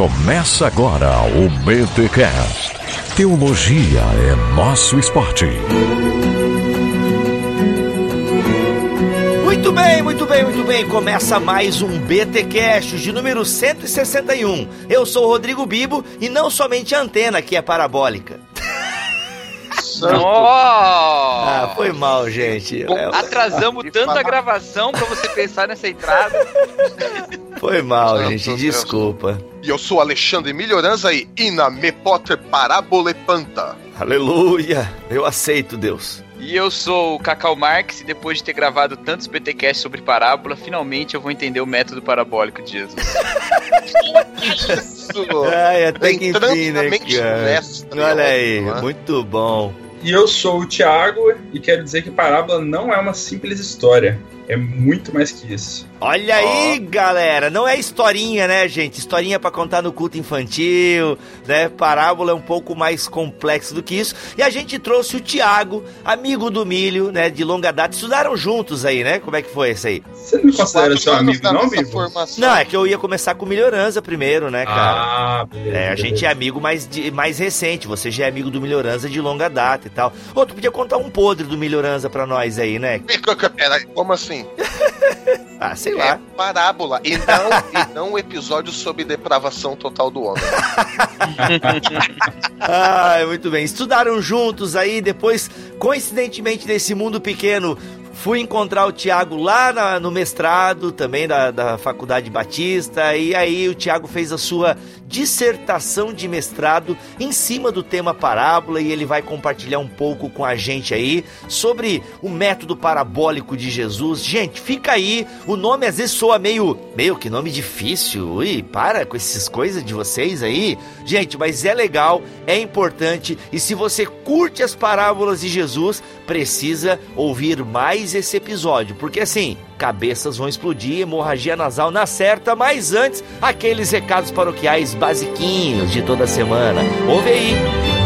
Começa agora o BTCast. Teologia é nosso esporte. Muito bem, muito bem, muito bem. Começa mais um BTcast de número 161. Eu sou o Rodrigo Bibo e não somente a antena que é parabólica. Ah, foi mal, gente. Bom, atrasamos tanto a gravação pra você pensar nessa entrada. Foi mal, Santo gente. Deus. Desculpa. E eu sou Alexandre Melhoranza e Ina Me Potter Parábola Panta. Aleluia. Eu aceito, Deus. E eu sou o Cacau Marx e depois de ter gravado tantos BTcasts sobre parábola, finalmente eu vou entender o método parabólico de Jesus. Isso! Ai, até que enfim, né, cara? Olha aí, né? muito bom. E eu sou o Thiago e quero dizer que parábola não é uma simples história. É muito mais que isso. Olha aí, galera, não é historinha, né, gente? Historinha para contar no culto infantil, né? Parábola é um pouco mais complexo do que isso. E a gente trouxe o Tiago, amigo do Milho, né, de longa data. Estudaram juntos aí, né? Como é que foi isso aí? Você não me considera seu amigo, não, amigo? Não, é que eu ia começar com Melhorança primeiro, né, cara? Ah, beleza. É, a gente é amigo mais, de, mais recente. Você já é amigo do Melhorança de longa data e tal. Ô, tu podia contar um podre do Melhorança pra nós aí, né? Peraí, como assim? ah, sei lá. É parábola e não, e não um episódio sobre depravação total do homem. ah, muito bem. Estudaram juntos aí, depois, coincidentemente, nesse mundo pequeno, Fui encontrar o Tiago lá na, no mestrado, também da, da Faculdade Batista, e aí o Tiago fez a sua dissertação de mestrado em cima do tema parábola e ele vai compartilhar um pouco com a gente aí sobre o método parabólico de Jesus. Gente, fica aí, o nome às vezes soa meio, meio que nome difícil. Ui, para com essas coisas de vocês aí. Gente, mas é legal, é importante e se você curte as parábolas de Jesus, precisa ouvir mais esse episódio, porque assim, cabeças vão explodir, hemorragia nasal na certa, mas antes, aqueles recados paroquiais basiquinhos de toda semana. Ouve aí!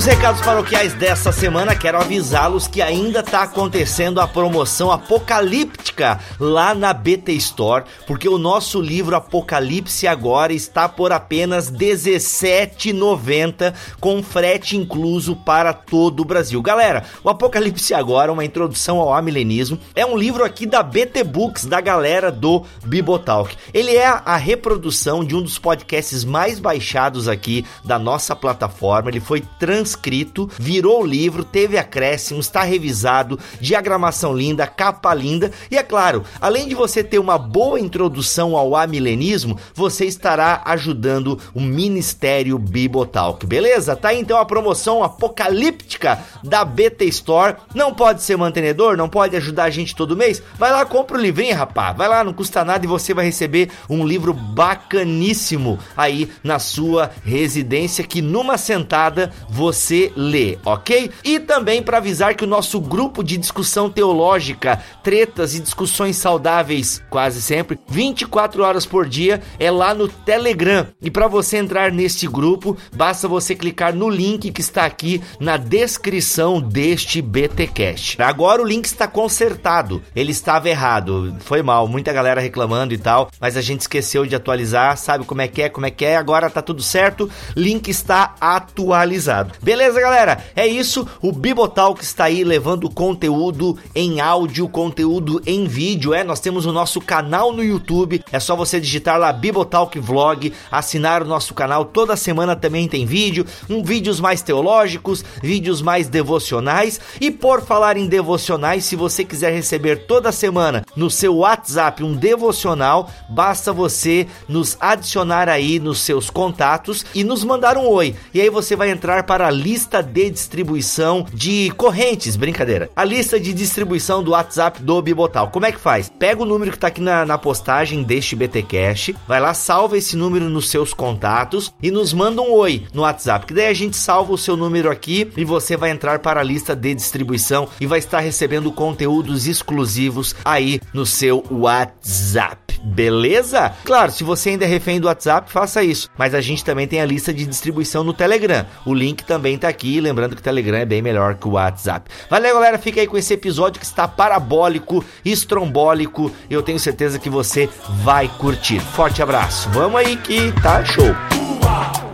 Nos recados paroquiais dessa semana, quero avisá-los que ainda está acontecendo a promoção apocalíptica lá na BT Store, porque o nosso livro Apocalipse agora está por apenas R$17,90 com frete incluso para todo o Brasil. Galera, o Apocalipse agora, uma introdução ao amilenismo, é um livro aqui da BT Books, da galera do Bibotalk. Ele é a reprodução de um dos podcasts mais baixados aqui da nossa plataforma. Ele foi trans transcrito, virou o livro, teve acréscimos, está revisado, diagramação linda, capa linda e é claro, além de você ter uma boa introdução ao amilenismo, você estará ajudando o Ministério Bibotalk, beleza? Tá então a promoção apocalíptica da BT Store. Não pode ser mantenedor, não pode ajudar a gente todo mês? Vai lá, compra o livrinho, rapaz. Vai lá, não custa nada e você vai receber um livro bacaníssimo aí na sua residência que numa sentada você você lê, ok? E também para avisar que o nosso grupo de discussão teológica, tretas e discussões saudáveis, quase sempre, 24 horas por dia, é lá no Telegram. E para você entrar neste grupo, basta você clicar no link que está aqui na descrição deste BTcast. Agora o link está consertado, ele estava errado, foi mal, muita galera reclamando e tal, mas a gente esqueceu de atualizar, sabe como é que é, como é que é, agora tá tudo certo, link está atualizado. Beleza, galera? É isso. O Bibotalk está aí levando conteúdo em áudio, conteúdo em vídeo. É, nós temos o nosso canal no YouTube. É só você digitar lá Bibotalk Vlog, assinar o nosso canal. Toda semana também tem vídeo, um vídeos mais teológicos, vídeos mais devocionais. E por falar em devocionais, se você quiser receber toda semana no seu WhatsApp um devocional, basta você nos adicionar aí nos seus contatos e nos mandar um oi. E aí você vai entrar para a lista de distribuição de correntes, brincadeira. A lista de distribuição do WhatsApp do Bibotal. Como é que faz? Pega o número que tá aqui na, na postagem deste BTcast, vai lá, salva esse número nos seus contatos e nos manda um oi no WhatsApp, que daí a gente salva o seu número aqui e você vai entrar para a lista de distribuição e vai estar recebendo conteúdos exclusivos aí no seu WhatsApp. Beleza? Claro, se você ainda é refém do WhatsApp, faça isso. Mas a gente também tem a lista de distribuição no Telegram. O link também tá aqui. Lembrando que o Telegram é bem melhor que o WhatsApp. Valeu, galera. Fica aí com esse episódio que está parabólico, estrombólico. Eu tenho certeza que você vai curtir. Forte abraço. Vamos aí que tá show. Muito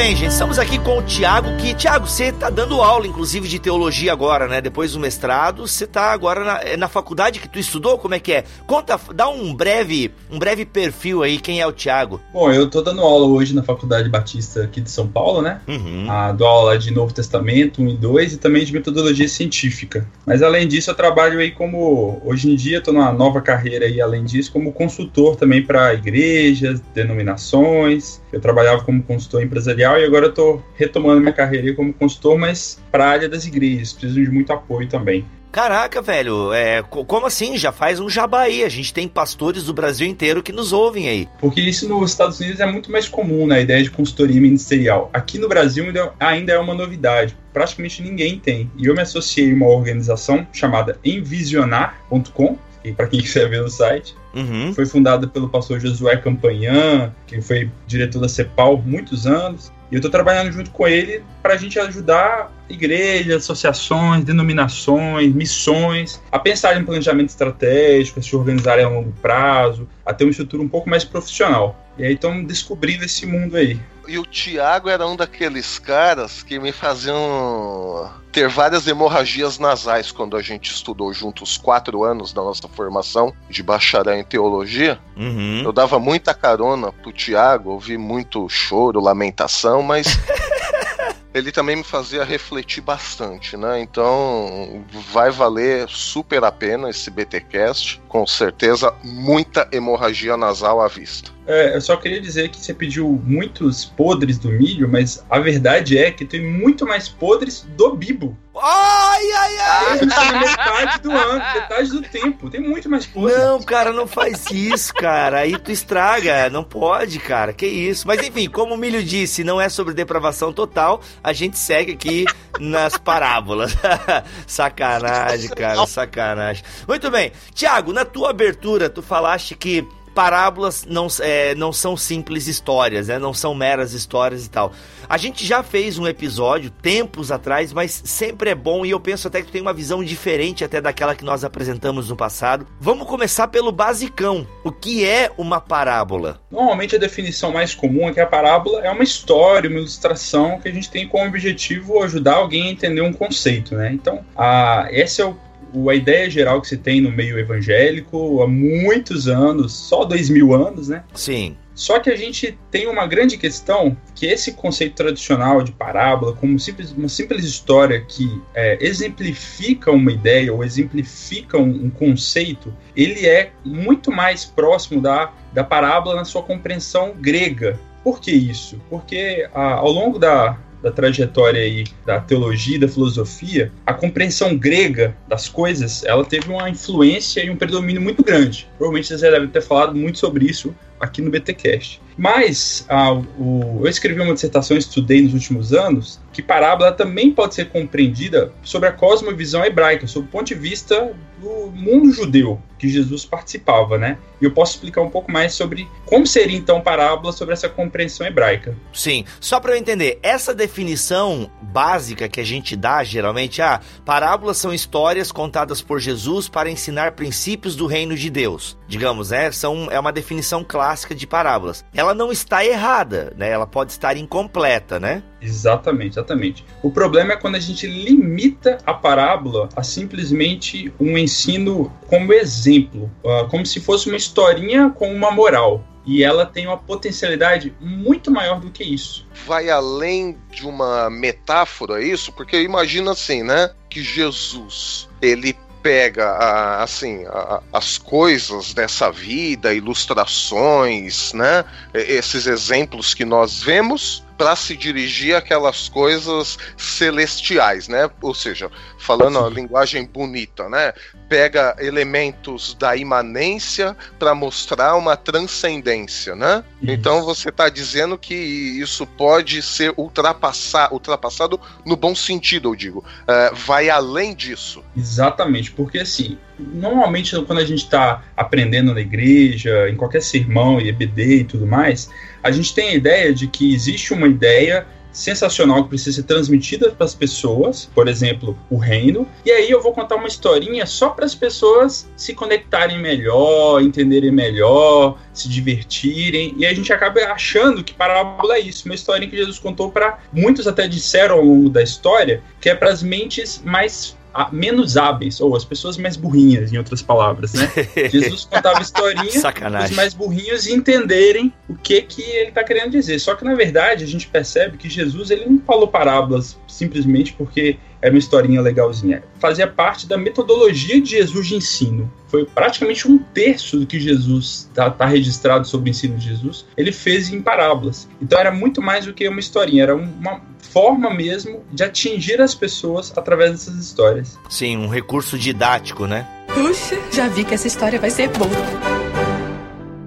bem, gente. Estamos aqui com o Tiago, que, Tiago, você tá dando aula, inclusive, de teologia agora, né? Depois do mestrado, você tá agora na, é na faculdade que tu estudou? Como é que é? Conta, dá um breve, um breve perfil aí, quem é o Tiago? Bom, eu tô dando aula hoje na Faculdade Batista aqui de São Paulo, né? Uhum. Ah, dou aula de Novo Testamento 1 e 2 e também de metodologia científica. Mas além disso, eu trabalho aí como, hoje em dia, tô numa nova carreira aí, além disso, como consultor também para igrejas, denominações. Eu trabalhava como consultor empresarial e agora eu tô retomando minha carreira como consultor, mas para a área das igrejas. Preciso de muito apoio também. Caraca, velho, é, como assim? Já faz um jabá aí. A gente tem pastores do Brasil inteiro que nos ouvem aí. Porque isso nos Estados Unidos é muito mais comum, né? A ideia de consultoria ministerial. Aqui no Brasil ainda é uma novidade. Praticamente ninguém tem. E eu me associei a uma organização chamada Envisionar.com, e para quem quiser ver no site. Uhum. Foi fundada pelo pastor Josué Campanhã, que foi diretor da CEPAL muitos anos. E eu estou trabalhando junto com ele para a gente ajudar igrejas, associações, denominações, missões a pensar em planejamento estratégico, a se organizarem a longo prazo, a ter uma estrutura um pouco mais profissional. E aí estão descobrindo esse mundo aí. E o Thiago era um daqueles caras que me faziam ter várias hemorragias nasais quando a gente estudou juntos quatro anos da nossa formação de bacharel em teologia. Uhum. Eu dava muita carona pro Thiago, ouvi muito choro, lamentação, mas ele também me fazia refletir bastante, né? Então vai valer super a pena esse BTcast, com certeza muita hemorragia nasal à vista. É, eu só queria dizer que você pediu muitos podres do milho, mas a verdade é que tem muito mais podres do bibo. Ai, ai, ai! Metade do ano, metade do tempo. Tem muito mais podres. Não, cara, não faz isso, cara. Aí tu estraga. Não pode, cara. Que isso. Mas enfim, como o Milho disse, não é sobre depravação total. A gente segue aqui nas parábolas. sacanagem, cara, sacanagem. Muito bem. Tiago, na tua abertura, tu falaste que parábolas não, é, não são simples histórias, né? Não são meras histórias e tal. A gente já fez um episódio tempos atrás, mas sempre é bom e eu penso até que tu tem uma visão diferente até daquela que nós apresentamos no passado. Vamos começar pelo basicão. O que é uma parábola? Normalmente a definição mais comum é que a parábola é uma história, uma ilustração que a gente tem como objetivo ajudar alguém a entender um conceito, né? Então, a, esse é o a ideia geral que se tem no meio evangélico há muitos anos, só dois mil anos, né? Sim. Só que a gente tem uma grande questão que esse conceito tradicional de parábola, como simples, uma simples história que é, exemplifica uma ideia ou exemplifica um, um, conceito, ele é muito mais próximo da, da parábola na sua compreensão grega. Por que isso? Porque a, ao longo da, da trajetória aí da teologia da filosofia, a compreensão grega das coisas, ela teve uma influência e um predomínio muito grande. Provavelmente vocês já devem ter falado muito sobre isso aqui no BTcast. Mas ah, o, eu escrevi uma dissertação, estudei nos últimos anos, que parábola também pode ser compreendida sobre a cosmovisão hebraica, sob o ponto de vista do mundo judeu que Jesus participava, né? E eu posso explicar um pouco mais sobre como seria então parábola sobre essa compreensão hebraica. Sim, só para eu entender, essa definição básica que a gente dá geralmente, ah, parábolas são histórias contadas por Jesus para ensinar princípios do reino de Deus. Digamos, né? São, é uma definição clássica de parábolas. Ela não está errada, né? Ela pode estar incompleta, né? Exatamente, exatamente. O problema é quando a gente limita a parábola a simplesmente um ensino como exemplo, uh, como se fosse uma historinha com uma moral. E ela tem uma potencialidade muito maior do que isso. Vai além de uma metáfora isso, porque imagina assim, né? Que Jesus, ele pega assim as coisas dessa vida, ilustrações, né? Esses exemplos que nós vemos para se dirigir àquelas coisas celestiais, né? Ou seja, falando a linguagem bonita, né? Pega elementos da imanência para mostrar uma transcendência, né? Então você está dizendo que isso pode ser ultrapassar, ultrapassado no bom sentido, eu digo. Uh, vai além disso. Exatamente, porque assim, normalmente quando a gente está aprendendo na igreja, em qualquer sermão, EBD e tudo mais, a gente tem a ideia de que existe uma ideia sensacional que precisa ser transmitida para as pessoas, por exemplo, o reino. E aí eu vou contar uma historinha só para as pessoas se conectarem melhor, entenderem melhor, se divertirem. E a gente acaba achando que parábola é isso, uma historinha que Jesus contou para muitos até disseram ao longo da história, que é para as mentes mais menos hábeis, ou as pessoas mais burrinhas, em outras palavras, né? Jesus contava historinha para os mais burrinhos entenderem o que que ele está querendo dizer. Só que na verdade a gente percebe que Jesus ele não falou parábolas simplesmente porque era uma historinha legalzinha. Fazia parte da metodologia de Jesus de ensino. Foi praticamente um terço do que Jesus está tá registrado sobre o ensino de Jesus. Ele fez em parábolas. Então era muito mais do que uma historinha, era uma forma mesmo de atingir as pessoas através dessas histórias. Sim, um recurso didático, né? Puxa, já vi que essa história vai ser boa.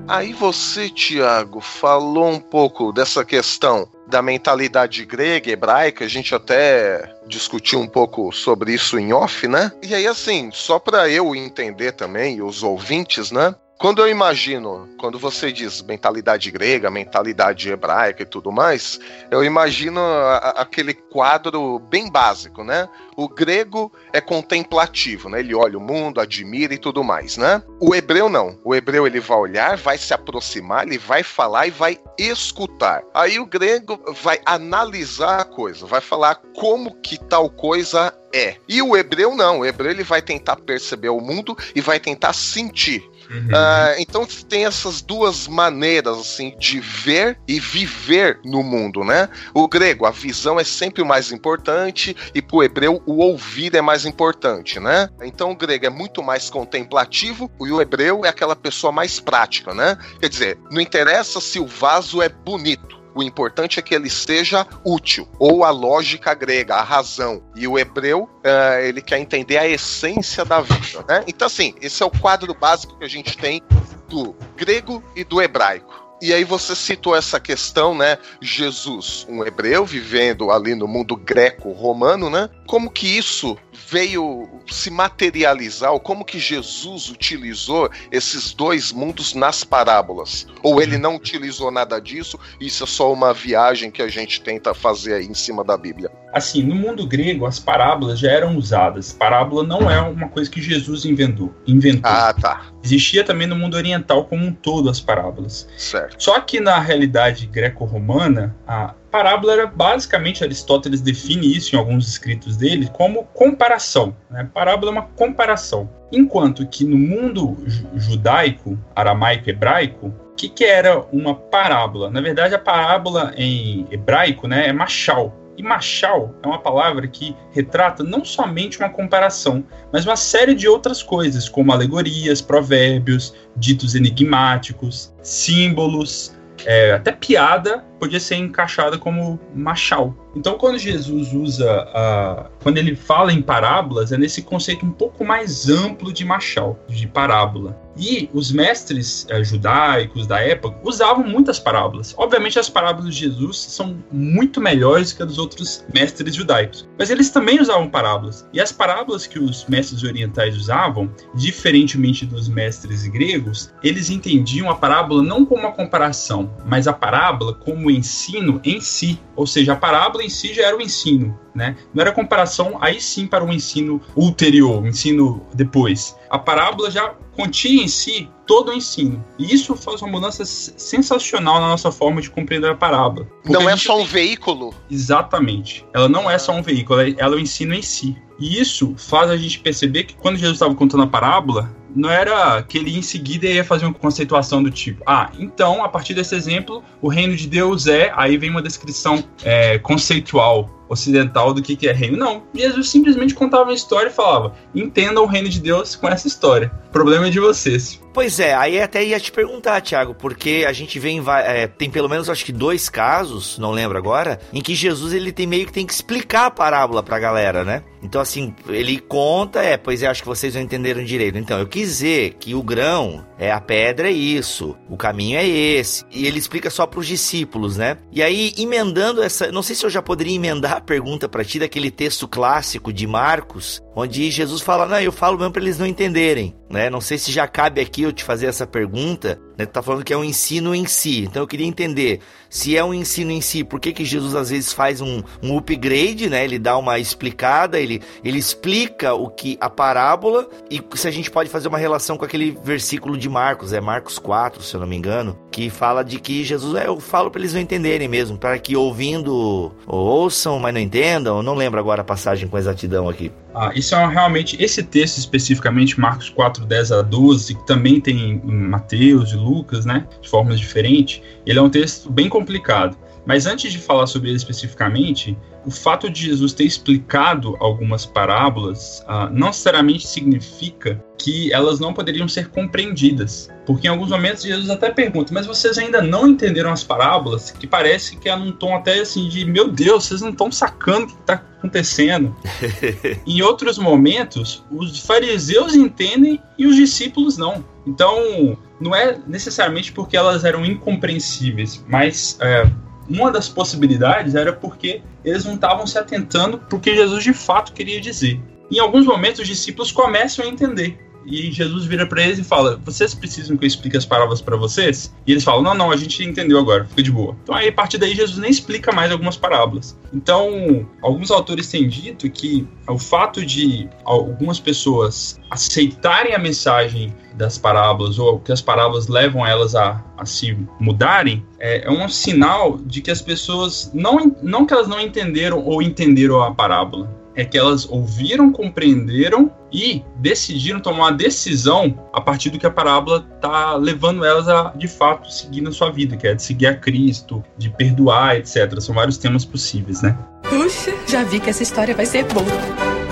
Aí você, Tiago, falou um pouco dessa questão da mentalidade grega, hebraica, a gente até discutiu um pouco sobre isso em off, né? E aí, assim, só para eu entender também, os ouvintes, né? Quando eu imagino, quando você diz mentalidade grega, mentalidade hebraica e tudo mais, eu imagino a, aquele quadro bem básico, né? O grego é contemplativo, né? Ele olha o mundo, admira e tudo mais, né? O hebreu não. O hebreu ele vai olhar, vai se aproximar, ele vai falar e vai escutar. Aí o grego vai analisar a coisa, vai falar como que tal coisa é. E o hebreu não. O hebreu ele vai tentar perceber o mundo e vai tentar sentir. Uhum. Uh, então tem essas duas maneiras assim de ver e viver no mundo, né? O grego, a visão é sempre o mais importante e para o hebreu o ouvir é mais importante, né? Então o grego é muito mais contemplativo e o hebreu é aquela pessoa mais prática, né? Quer dizer, não interessa se o vaso é bonito. O importante é que ele seja útil, ou a lógica grega, a razão. E o hebreu, uh, ele quer entender a essência da vida. Né? Então, assim, esse é o quadro básico que a gente tem do grego e do hebraico. E aí você citou essa questão, né? Jesus, um hebreu vivendo ali no mundo greco-romano, né? Como que isso veio se materializar, ou como que Jesus utilizou esses dois mundos nas parábolas? Ou ele não utilizou nada disso, isso é só uma viagem que a gente tenta fazer aí em cima da Bíblia? Assim, no mundo grego, as parábolas já eram usadas. Parábola não é uma coisa que Jesus inventou. inventou. Ah, tá. Existia também no mundo oriental como um todo as parábolas. Certo. Só que na realidade greco-romana, a parábola era basicamente, Aristóteles define isso em alguns escritos dele como comparação. Né? Parábola é uma comparação. Enquanto que no mundo judaico, aramaico, hebraico, o que, que, era uma parábola? Na verdade, a parábola em hebraico né, é machal. E machal é uma palavra que retrata não somente uma comparação, mas uma série de outras coisas, como alegorias, provérbios, ditos enigmáticos, símbolos, é, até piada podia ser encaixada como machal. Então, quando Jesus usa, a, quando ele fala em parábolas, é nesse conceito um pouco mais amplo de machal, de parábola. E os mestres é, judaicos da época usavam muitas parábolas. Obviamente, as parábolas de Jesus são muito melhores que as dos outros mestres judaicos, mas eles também usavam parábolas. E as parábolas que os mestres orientais usavam, diferentemente dos mestres gregos, eles entendiam a parábola não como uma comparação, mas a parábola como ensino em si. Ou seja, a parábola em si já era o ensino, né? Não era comparação aí sim para o ensino ulterior, o ensino depois. A parábola já continha em si todo o ensino. E isso faz uma mudança sensacional na nossa forma de compreender a parábola. Não é só um veículo. Exatamente. Ela não é só um veículo, ela é o ensino em si. E isso faz a gente perceber que quando Jesus estava contando a parábola, não era que ele em seguida ia fazer uma conceituação do tipo, ah, então, a partir desse exemplo, o reino de Deus é, aí vem uma descrição é, conceitual ocidental do que, que é reino. Não, Jesus simplesmente contava uma história e falava: entendam o reino de Deus com essa história. O problema é de vocês. Pois é, aí até ia te perguntar, Thiago, porque a gente vê é, tem pelo menos acho que dois casos, não lembro agora, em que Jesus ele tem meio que tem que explicar a parábola pra galera, né? Então assim, ele conta, é, pois é, acho que vocês não entenderam direito. Então, eu quis dizer que o grão é a pedra é isso, o caminho é esse. E ele explica só para os discípulos, né? E aí emendando essa, não sei se eu já poderia emendar a pergunta para ti daquele texto clássico de Marcos, onde Jesus fala: "Não, eu falo mesmo para eles não entenderem", né? Não sei se já cabe aqui eu te fazer essa pergunta, né? Tá falando que é um ensino em si. Então eu queria entender se é um ensino em si, por que que Jesus às vezes faz um, um upgrade, né? Ele dá uma explicada, ele ele explica o que a parábola e se a gente pode fazer uma relação com aquele versículo de Marcos, é Marcos 4, se eu não me engano, que fala de que Jesus, é, eu falo para eles não entenderem mesmo, para que ouvindo ouçam, mas não entendam. Eu não lembro agora a passagem com exatidão aqui. Ah, isso é realmente, esse texto especificamente, Marcos 4, 10 a 12, que também tem em Mateus e Lucas, né, de formas diferentes, ele é um texto bem complicado. Mas antes de falar sobre ele especificamente, o fato de Jesus ter explicado algumas parábolas uh, não necessariamente significa que elas não poderiam ser compreendidas. Porque em alguns momentos Jesus até pergunta, mas vocês ainda não entenderam as parábolas? Que parece que é num tom até assim de, meu Deus, vocês não estão sacando o que está acontecendo. em outros momentos, os fariseus entendem e os discípulos não. Então, não é necessariamente porque elas eram incompreensíveis, mas é, uma das possibilidades era porque eles não estavam se atentando para o que Jesus de fato queria dizer. Em alguns momentos, os discípulos começam a entender. E Jesus vira para eles e fala: Vocês precisam que eu explique as palavras para vocês? E eles falam: Não, não, a gente entendeu agora, fica de boa. Então, aí, a partir daí, Jesus nem explica mais algumas parábolas. Então, alguns autores têm dito que o fato de algumas pessoas aceitarem a mensagem das parábolas ou que as parábolas levam elas a, a se mudarem é, é, um sinal de que as pessoas não, não que elas não entenderam ou entenderam a parábola é que elas ouviram, compreenderam e decidiram tomar uma decisão a partir do que a parábola está levando elas a, de fato, seguir na sua vida, que é de seguir a Cristo, de perdoar, etc. São vários temas possíveis, né? Puxa, já vi que essa história vai ser boa.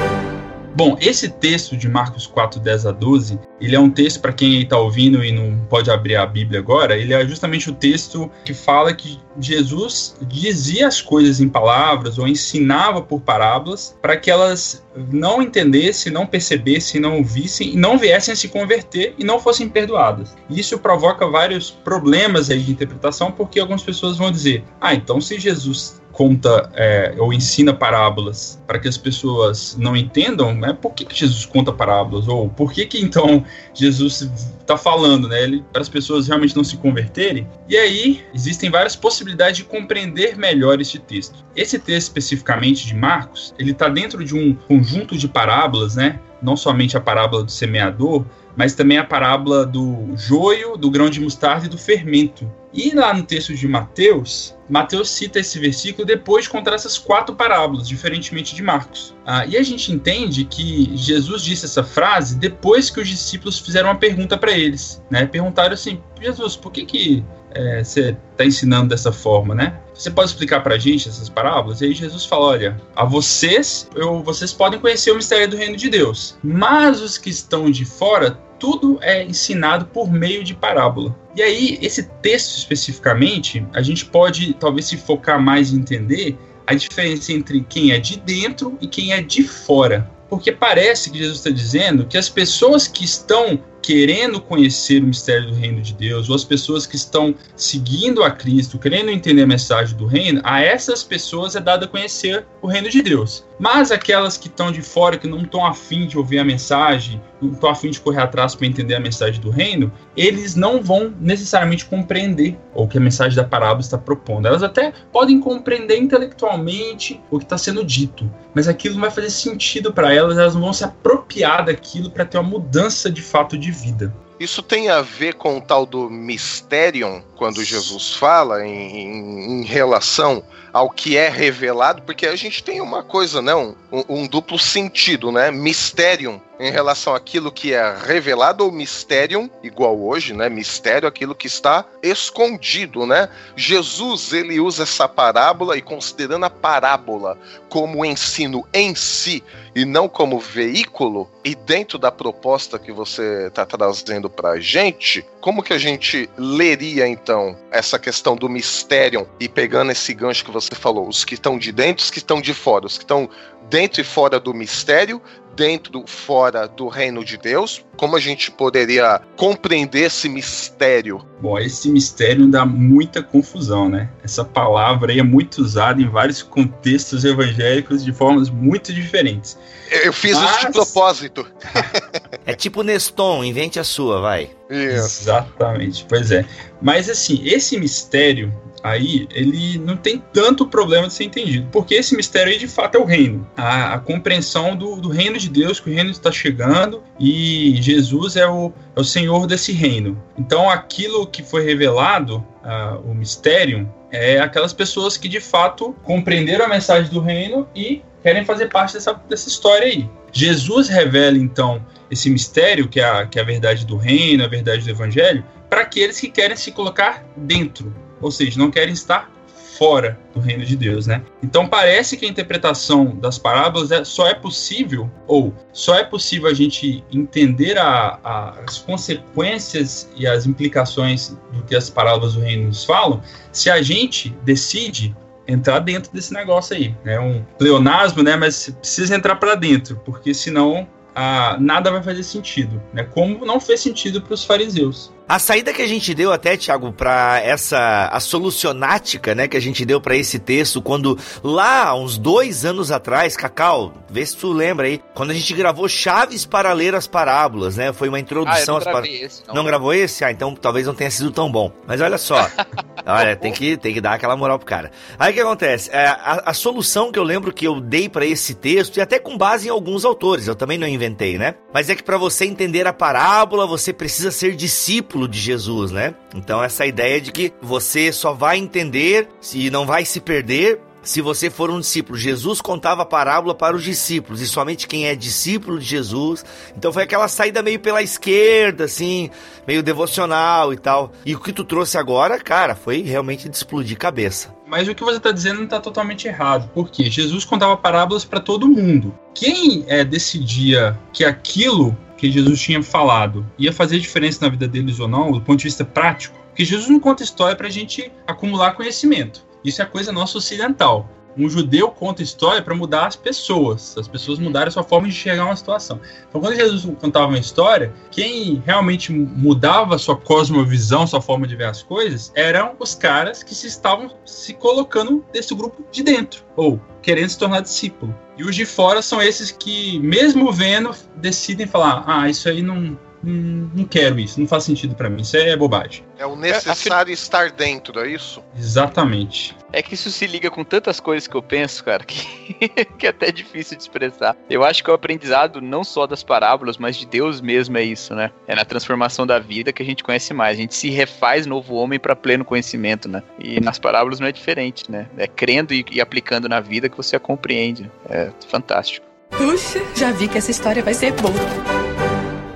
Bom, esse texto de Marcos 4, 10 a 12, ele é um texto, para quem está ouvindo e não pode abrir a Bíblia agora, ele é justamente o texto que fala que Jesus dizia as coisas em palavras ou ensinava por parábolas para que elas não entendessem, não percebessem, não ouvissem e não viessem a se converter e não fossem perdoadas. Isso provoca vários problemas aí de interpretação, porque algumas pessoas vão dizer: ah, então se Jesus conta é, ou ensina parábolas para que as pessoas não entendam, né, por que, que Jesus conta parábolas? Ou por que, que então Jesus está falando, né, para as pessoas realmente não se converterem? E aí existem várias possibilidades de compreender melhor este texto. Esse texto especificamente de Marcos, ele está dentro de um conjunto de parábolas, né? Não somente a parábola do semeador, mas também a parábola do joio, do grão de mostarda e do fermento. E lá no texto de Mateus, Mateus cita esse versículo depois de contar essas quatro parábolas, diferentemente de Marcos. Ah, e a gente entende que Jesus disse essa frase depois que os discípulos fizeram uma pergunta para eles. Né? Perguntaram assim: Jesus, por que, que é, você está ensinando dessa forma, né? Você pode explicar para a gente essas parábolas? E aí Jesus fala: olha, a vocês, eu, vocês podem conhecer o mistério do reino de Deus, mas os que estão de fora tudo é ensinado por meio de parábola. E aí, esse texto especificamente, a gente pode talvez se focar mais em entender a diferença entre quem é de dentro e quem é de fora. Porque parece que Jesus está dizendo que as pessoas que estão querendo conhecer o mistério do reino de Deus, ou as pessoas que estão seguindo a Cristo, querendo entender a mensagem do reino, a essas pessoas é dado a conhecer o reino de Deus. Mas aquelas que estão de fora, que não estão afim de ouvir a mensagem, estão afim de correr atrás para entender a mensagem do reino, eles não vão necessariamente compreender o que a mensagem da parábola está propondo. Elas até podem compreender intelectualmente o que está sendo dito, mas aquilo não vai fazer sentido para elas, elas não vão se apropriar daquilo para ter uma mudança de fato de vida. Isso tem a ver com o tal do Mysterium, quando Jesus fala em, em, em relação ao que é revelado, porque a gente tem uma coisa, né? Um, um, duplo sentido, né? Mysterium em relação àquilo que é revelado ou mistério, igual hoje, né? Mistério, aquilo que está escondido, né? Jesus, ele usa essa parábola e considerando a parábola como ensino em si e não como veículo, e dentro da proposta que você está trazendo para a gente, como que a gente leria então essa questão do mistério e pegando esse gancho que você falou, os que estão de dentro, os que estão de fora, os que estão dentro e fora do mistério, dentro fora do reino de Deus? Como a gente poderia compreender esse mistério? Bom, esse mistério dá muita confusão, né? Essa palavra aí é muito usada em vários contextos evangélicos de formas muito diferentes. Eu fiz Mas... isso de propósito. é tipo Neston, invente a sua, vai. Isso. Exatamente, pois é. Mas assim, esse mistério aí ele não tem tanto problema de ser entendido, porque esse mistério aí de fato é o reino, a, a compreensão do, do, reino de Deus, que o reino está chegando e Jesus é o, é o Senhor desse reino. Então aquilo que foi revelado, uh, o mistério, é aquelas pessoas que de fato compreenderam a mensagem do reino e querem fazer parte dessa, dessa história aí. Jesus revela então esse mistério, que é, a, que é a verdade do reino, a verdade do evangelho, para aqueles que querem se colocar dentro, ou seja, não querem estar fora do reino de Deus, né? Então parece que a interpretação das parábolas é, só é possível ou só é possível a gente entender a, a, as consequências e as implicações do que as parábolas do reino nos falam se a gente decide entrar dentro desse negócio aí, né? Um pleonasmo, né? Mas precisa entrar para dentro, porque senão ah, nada vai fazer sentido, né? Como não fez sentido para os fariseus. A saída que a gente deu até, Thiago, para essa a solucionática, né, que a gente deu para esse texto, quando lá, uns dois anos atrás, Cacau, vê se tu lembra aí, quando a gente gravou Chaves para ler as parábolas, né, foi uma introdução ah, às parábolas. Não. não gravou esse? Ah, então talvez não tenha sido tão bom. Mas olha só, olha, tem que, tem que dar aquela moral pro cara. Aí o que acontece? É, a, a solução que eu lembro que eu dei para esse texto, e até com base em alguns autores, eu também não inventei, né, mas é que para você entender a parábola, você precisa ser discípulo discípulo de Jesus, né? Então essa ideia de que você só vai entender e não vai se perder se você for um discípulo. Jesus contava a parábola para os discípulos e somente quem é discípulo de Jesus. Então foi aquela saída meio pela esquerda, assim, meio devocional e tal. E o que tu trouxe agora, cara, foi realmente de explodir cabeça. Mas o que você está dizendo não está totalmente errado. Porque Jesus contava parábolas para todo mundo. Quem é, decidia que aquilo que Jesus tinha falado ia fazer diferença na vida deles ou não, do ponto de vista prático, porque Jesus não conta história para a gente acumular conhecimento. Isso é coisa nossa ocidental. Um judeu conta história para mudar as pessoas, as pessoas mudarem a sua forma de enxergar uma situação. Então, quando Jesus contava uma história, quem realmente mudava a sua cosmovisão, sua forma de ver as coisas, eram os caras que se estavam se colocando desse grupo de dentro, ou querendo se tornar discípulo. E os de fora são esses que, mesmo vendo, decidem falar: ah, isso aí não, Hum, não quero isso, não faz sentido para mim, isso é bobagem. É o necessário é, estar dentro, é isso? Exatamente. É que isso se liga com tantas coisas que eu penso, cara, que, que é até difícil de expressar. Eu acho que o aprendizado não só das parábolas, mas de Deus mesmo é isso, né? É na transformação da vida que a gente conhece mais. A gente se refaz novo homem para pleno conhecimento, né? E nas parábolas não é diferente, né? É crendo e, e aplicando na vida que você a compreende. É fantástico. Puxa, já vi que essa história vai ser boa.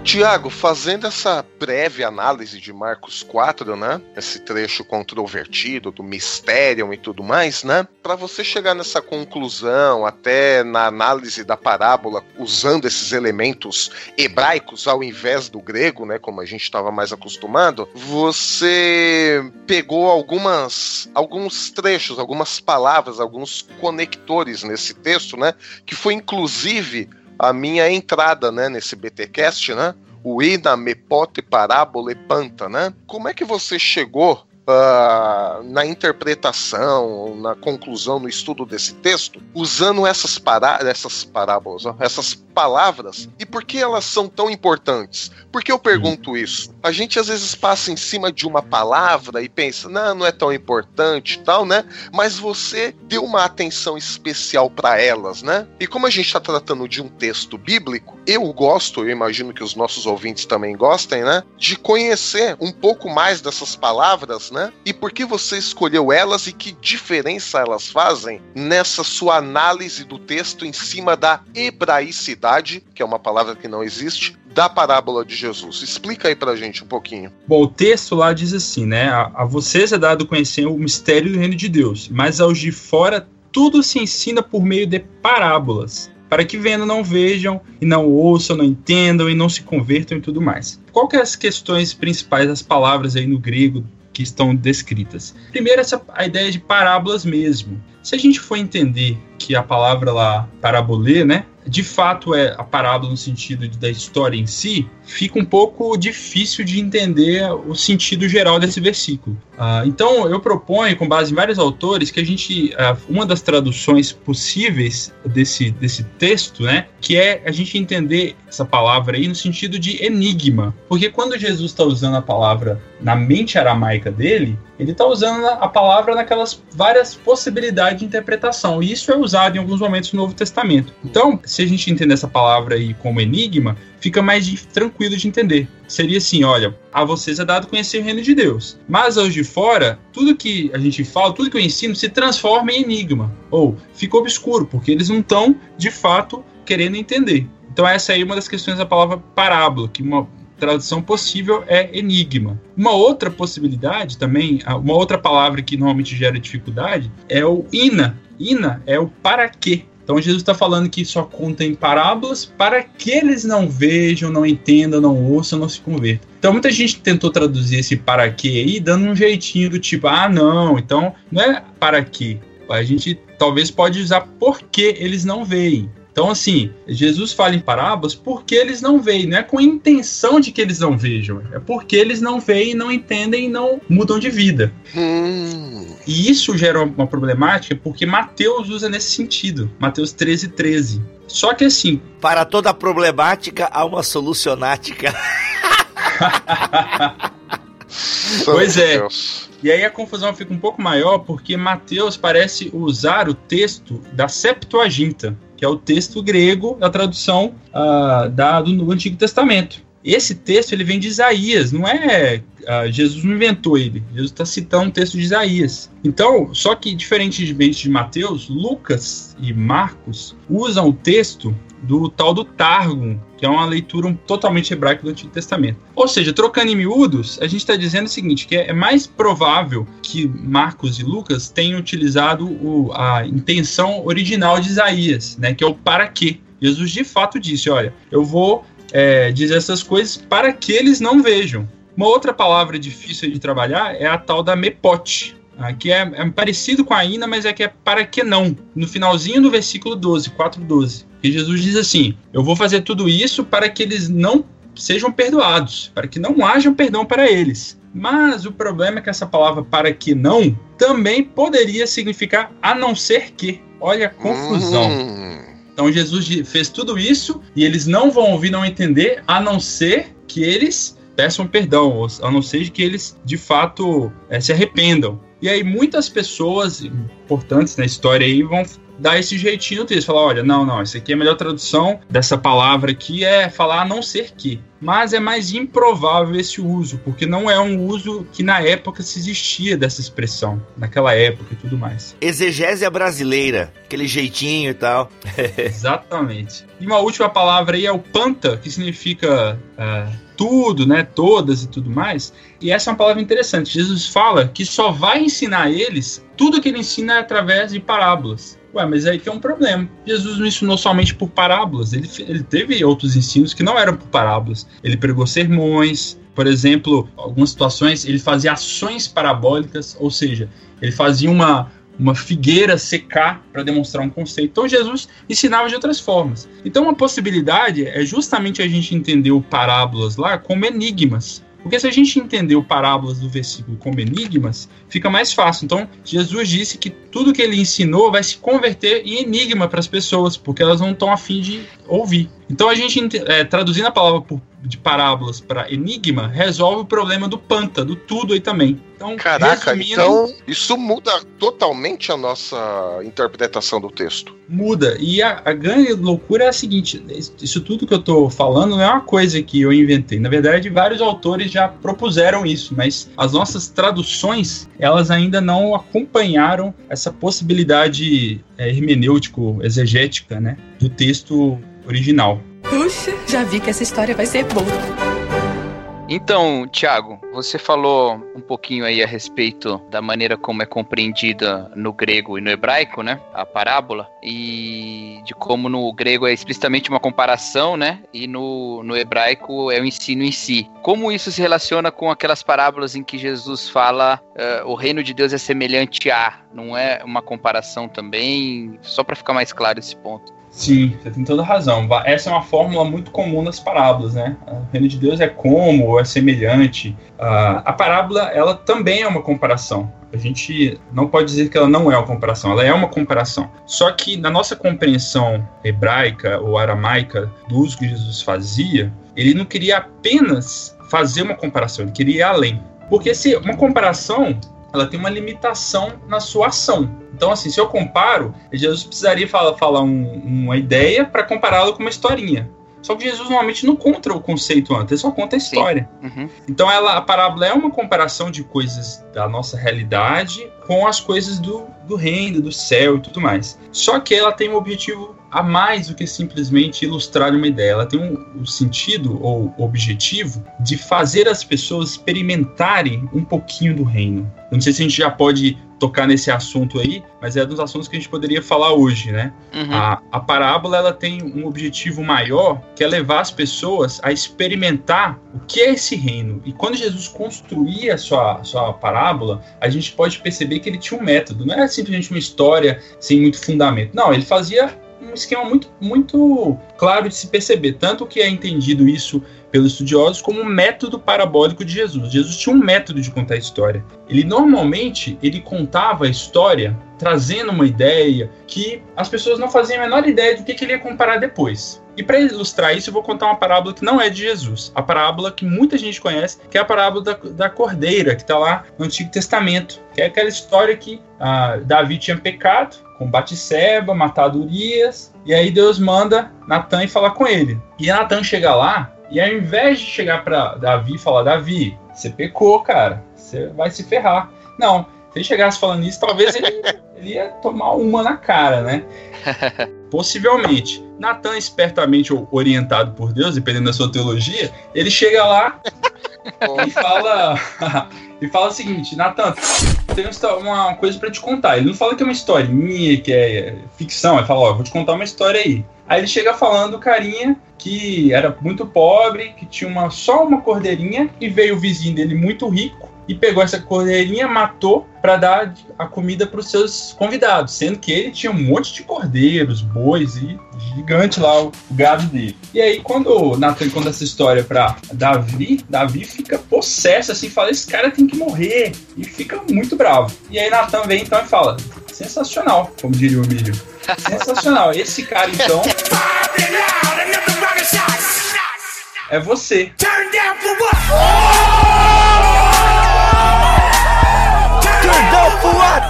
Tiago, fazendo essa breve análise de Marcos 4, né? Esse trecho controvertido do mistério e tudo mais, né? Para você chegar nessa conclusão, até na análise da parábola, usando esses elementos hebraicos ao invés do grego, né? Como a gente estava mais acostumado, você pegou algumas, alguns trechos, algumas palavras, alguns conectores nesse texto, né? Que foi inclusive a minha entrada, né, nesse BTcast, né? O Ina, Mepote, Parábola e Panta, né? Como é que você chegou uh, na interpretação, na conclusão, no estudo desse texto, usando essas, pará essas parábolas, ó, essas palavras. E por que elas são tão importantes? Por que eu pergunto isso? A gente às vezes passa em cima de uma palavra e pensa, não, não é tão importante tal, né? Mas você deu uma atenção especial para elas, né? E como a gente está tratando de um texto bíblico, eu gosto, eu imagino que os nossos ouvintes também gostem, né? De conhecer um pouco mais dessas palavras, né? E por que você escolheu elas e que diferença elas fazem nessa sua análise do texto em cima da hebraicidade, que é uma palavra que não existe, da parábola de Jesus. Explica aí pra gente um pouquinho. Bom, o texto lá diz assim, né? A, a vocês é dado conhecer o mistério do reino de Deus, mas aos de fora tudo se ensina por meio de parábolas, para que vendo não vejam, e não ouçam, não entendam, e não se convertam e tudo mais. Qual que é as questões principais das palavras aí no grego que estão descritas? Primeiro, essa, a ideia de parábolas mesmo. Se a gente for entender que a palavra lá, parabolê, né, de fato é a parábola no sentido da história em si, fica um pouco difícil de entender o sentido geral desse versículo. Uh, então eu proponho, com base em vários autores, que a gente uh, uma das traduções possíveis desse, desse texto, né, que é a gente entender essa palavra aí no sentido de enigma, porque quando Jesus está usando a palavra na mente aramaica dele, ele está usando a palavra naquelas várias possibilidades de interpretação. E isso é usado em alguns momentos no Novo Testamento. Então, se a gente entender essa palavra aí como enigma, fica mais de, tranquilo de entender. Seria assim: olha, a vocês é dado conhecer o reino de Deus. Mas aos de fora, tudo que a gente fala, tudo que eu ensino, se transforma em enigma. Ou fica obscuro, porque eles não estão, de fato, querendo entender. Então, essa aí é uma das questões da palavra parábola, que uma, tradução possível é enigma. Uma outra possibilidade também, uma outra palavra que normalmente gera dificuldade é o ina. Ina é o para quê. Então Jesus está falando que só conta em parábolas para que eles não vejam, não entendam, não ouçam, não se convertam. Então muita gente tentou traduzir esse para quê aí, dando um jeitinho do tipo, ah não, então não é para quê. A gente talvez pode usar porque eles não veem. Então, assim, Jesus fala em parábolas porque eles não veem, não é com a intenção de que eles não vejam, é porque eles não veem, não entendem e não mudam de vida. Hum. E isso gera uma problemática porque Mateus usa nesse sentido, Mateus 13, 13. Só que assim. Para toda problemática há uma solucionática. pois é. Deus. E aí a confusão fica um pouco maior porque Mateus parece usar o texto da Septuaginta, que é o texto grego da tradução uh, da, do, do Antigo Testamento. Esse texto ele vem de Isaías, não é uh, Jesus não inventou ele. Jesus está citando um texto de Isaías. Então, só que diferentemente de Mateus, Lucas e Marcos usam o texto do tal do Targum, que é uma leitura totalmente hebraica do Antigo Testamento. Ou seja, trocando em miúdos, a gente está dizendo o seguinte, que é mais provável que Marcos e Lucas tenham utilizado o, a intenção original de Isaías, né, que é o para quê. Jesus de fato disse, olha, eu vou é, dizer essas coisas para que eles não vejam. Uma outra palavra difícil de trabalhar é a tal da mepote, que é, é, parecido com a ina, mas é que é para que não. No finalzinho do versículo 12, 4:12, que Jesus diz assim: Eu vou fazer tudo isso para que eles não sejam perdoados, para que não haja perdão para eles. Mas o problema é que essa palavra para que não também poderia significar a não ser que. Olha a confusão. Hum. Então Jesus fez tudo isso e eles não vão ouvir, não entender, a não ser que eles peçam perdão, a não ser que eles de fato é, se arrependam. E aí muitas pessoas importantes na história aí vão dar esse jeitinho no texto, falar, olha, não, não, isso aqui é a melhor tradução dessa palavra aqui é falar a não ser que. Mas é mais improvável esse uso, porque não é um uso que na época se existia dessa expressão, naquela época e tudo mais. Exegésia brasileira, aquele jeitinho e tal. Exatamente. E uma última palavra aí é o panta, que significa uh, tudo, né, todas e tudo mais. E essa é uma palavra interessante. Jesus fala que só vai ensinar eles, tudo que ele ensina é através de parábolas. Ué, mas aí tem um problema. Jesus não ensinou somente por parábolas, ele, ele teve outros ensinos que não eram por parábolas. Ele pregou sermões, por exemplo, algumas situações ele fazia ações parabólicas, ou seja, ele fazia uma, uma figueira secar para demonstrar um conceito. Então Jesus ensinava de outras formas. Então uma possibilidade é justamente a gente entender o parábolas lá como enigmas. Porque se a gente entender o parábolas do versículo como enigmas, fica mais fácil. Então, Jesus disse que tudo que ele ensinou vai se converter em enigma para as pessoas, porque elas não estão afim de ouvir. Então, a gente, é, traduzindo a palavra por de parábolas para enigma resolve o problema do panta, do tudo aí também. Então, Caraca, resumindo, então isso muda totalmente a nossa interpretação do texto. Muda. E a, a, grande loucura é a seguinte: isso tudo que eu estou falando não é uma coisa que eu inventei. Na verdade, vários autores já propuseram isso, mas as nossas traduções elas ainda não acompanharam essa possibilidade é, hermenêutico, exegética, né, do texto original. Puxa, já vi que essa história vai ser boa. Então, Tiago, você falou um pouquinho aí a respeito da maneira como é compreendida no grego e no hebraico, né? A parábola, e de como no grego é explicitamente uma comparação, né? E no, no hebraico é o ensino em si. Como isso se relaciona com aquelas parábolas em que Jesus fala uh, o reino de Deus é semelhante a? Não é uma comparação também? Só para ficar mais claro esse ponto. Sim, você tem toda razão. Essa é uma fórmula muito comum nas parábolas, né? O reino de Deus é como, é semelhante. A parábola, ela também é uma comparação. A gente não pode dizer que ela não é uma comparação, ela é uma comparação. Só que na nossa compreensão hebraica ou aramaica do uso que Jesus fazia, ele não queria apenas fazer uma comparação, ele queria ir além. Porque se uma comparação ela tem uma limitação na sua ação. Então, assim, se eu comparo, Jesus precisaria falar, falar um, uma ideia para compará-la com uma historinha. Só que Jesus normalmente não conta o conceito antes, ele só conta a história. Uhum. Então ela, a parábola é uma comparação de coisas da nossa realidade com as coisas do, do reino, do céu e tudo mais. Só que ela tem um objetivo a mais do que simplesmente ilustrar uma ideia. Ela tem um, um sentido ou objetivo de fazer as pessoas experimentarem um pouquinho do reino. Não sei se a gente já pode tocar nesse assunto aí, mas é um dos assuntos que a gente poderia falar hoje, né? Uhum. A, a parábola ela tem um objetivo maior, que é levar as pessoas a experimentar o que é esse reino. E quando Jesus construía a sua, sua parábola, a gente pode perceber que ele tinha um método. Não era simplesmente uma história sem muito fundamento. Não, ele fazia um esquema muito, muito claro de se perceber. Tanto que é entendido isso pelos estudiosos como um método parabólico de Jesus. Jesus tinha um método de contar a história. Ele normalmente ele contava a história trazendo uma ideia que as pessoas não faziam a menor ideia do que, que ele ia comparar depois. E para ilustrar isso, eu vou contar uma parábola que não é de Jesus. A parábola que muita gente conhece, que é a parábola da, da cordeira, que está lá no Antigo Testamento. Que é aquela história que ah, Davi tinha pecado, com Batseba, matado Urias, e aí Deus manda Natan ir falar com ele. E Natan chega lá, e ao invés de chegar para Davi e falar, Davi, você pecou, cara, você vai se ferrar. Não, se ele chegasse falando isso, talvez ele, ele ia tomar uma na cara, né? Possivelmente. Natan, espertamente orientado por Deus, dependendo da sua teologia, ele chega lá e fala e fala o seguinte, Natan, tenho uma coisa para te contar. Ele não fala que é uma historinha, que é ficção, ele fala, ó, vou te contar uma história aí. Aí ele chega falando carinha que era muito pobre, que tinha uma, só uma cordeirinha e veio o vizinho dele muito rico e pegou essa cordeirinha, matou para dar a comida para os seus convidados, sendo que ele tinha um monte de cordeiros, bois e gigante lá o, gado dele. E aí quando Nathan conta essa história para Davi, Davi fica possesso assim, fala esse cara tem que morrer e fica muito bravo. E aí Nathan vem então e fala: sensacional, como diria o Milho. Sensacional. Esse cara então é você. Turn down for what? What?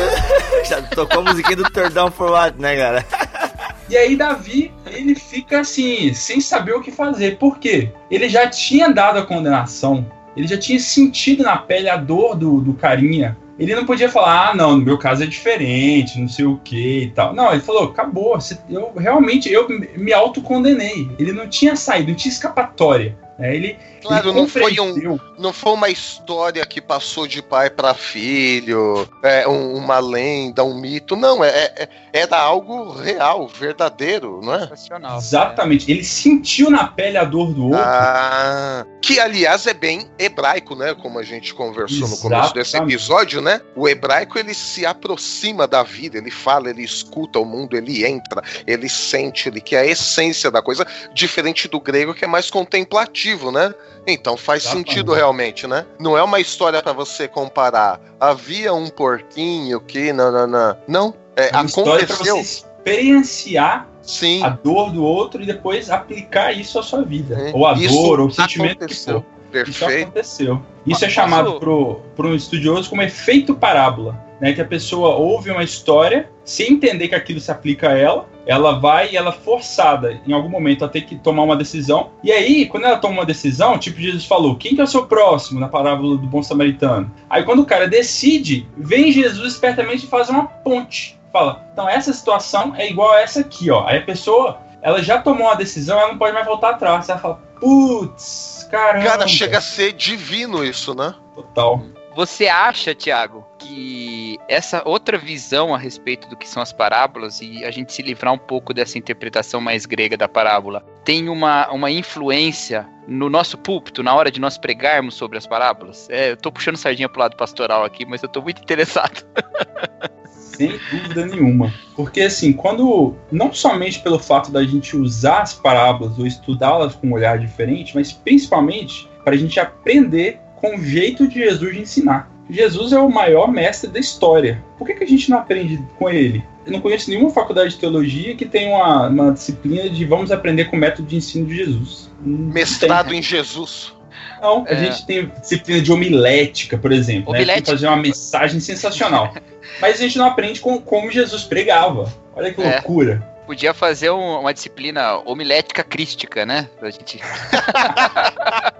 Já tocou a musiquinha do Turn down for what, né, cara? E aí Davi, ele fica assim, sem saber o que fazer. Por quê? Ele já tinha dado a condenação. Ele já tinha sentido na pele a dor do, do carinha ele não podia falar, ah, não, no meu caso é diferente, não sei o que e tal. Não, ele falou, acabou, eu realmente eu me autocondenei. Ele não tinha saído, não tinha escapatória. É, ele, claro, ele não, foi um, não foi uma história que passou de pai para filho, é, um, uma lenda, um mito. Não, é, é, era algo real, verdadeiro, não é? Exatamente. Ele sentiu na pele a dor do outro. Ah, que, aliás, é bem hebraico, né? Como a gente conversou Exatamente. no começo desse episódio, né? O hebraico, ele se aproxima da vida, ele fala, ele escuta o mundo, ele entra, ele sente, ele que é a essência da coisa, diferente do grego, que é mais contemplativo né? Então faz Exatamente. sentido realmente, né? Não é uma história para você comparar. Havia um porquinho que não, não, é, é uma aconteceu. Você experienciar Sim. a dor do outro e depois aplicar isso à sua vida. É. Ou a isso dor, ou o sentimento aconteceu. que for. Perfeito. Isso aconteceu. Isso é chamado por um estudioso como efeito parábola. Né, que a pessoa ouve uma história sem entender que aquilo se aplica a ela, ela vai e ela é forçada em algum momento a ter que tomar uma decisão. E aí, quando ela toma uma decisão, tipo Jesus falou, quem que é o seu próximo na parábola do bom samaritano? Aí quando o cara decide, vem Jesus espertamente e faz uma ponte. Fala, então essa situação é igual a essa aqui, ó. Aí a pessoa, ela já tomou uma decisão, ela não pode mais voltar atrás. Ela fala, putz, caramba. Cara, chega a ser divino isso, né? Total. Você acha, Tiago, que essa outra visão a respeito do que são as parábolas e a gente se livrar um pouco dessa interpretação mais grega da parábola tem uma, uma influência no nosso púlpito na hora de nós pregarmos sobre as parábolas? É, eu tô puxando sardinha pro lado pastoral aqui, mas eu tô muito interessado. Sem dúvida nenhuma. Porque, assim, quando. Não somente pelo fato da gente usar as parábolas ou estudá-las com um olhar diferente, mas principalmente para a gente aprender com o jeito de Jesus de ensinar. Jesus é o maior mestre da história. Por que, que a gente não aprende com ele? Eu não conheço nenhuma faculdade de teologia que tenha uma, uma disciplina de vamos aprender com o método de ensino de Jesus. Mestrado em Jesus. Não, a é. gente tem disciplina de homilética, por exemplo, né? Tem que fazer uma mensagem sensacional. Mas a gente não aprende com como Jesus pregava. Olha que é. loucura. Podia fazer um, uma disciplina homilética crística, né? Pra gente.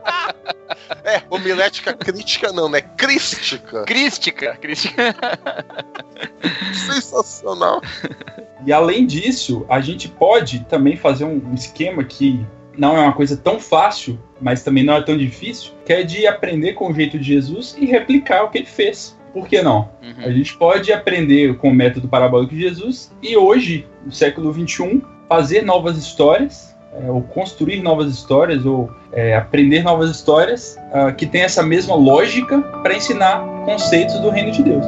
É, homilética crítica não, né? Crística. Crística. Crística. Sensacional. E além disso, a gente pode também fazer um esquema que não é uma coisa tão fácil, mas também não é tão difícil, que é de aprender com o jeito de Jesus e replicar o que ele fez. Por que não? Uhum. A gente pode aprender com o método parabólico de Jesus e hoje, no século XXI, fazer novas histórias é, ou construir novas histórias, ou é, aprender novas histórias uh, que tem essa mesma lógica para ensinar conceitos do reino de Deus.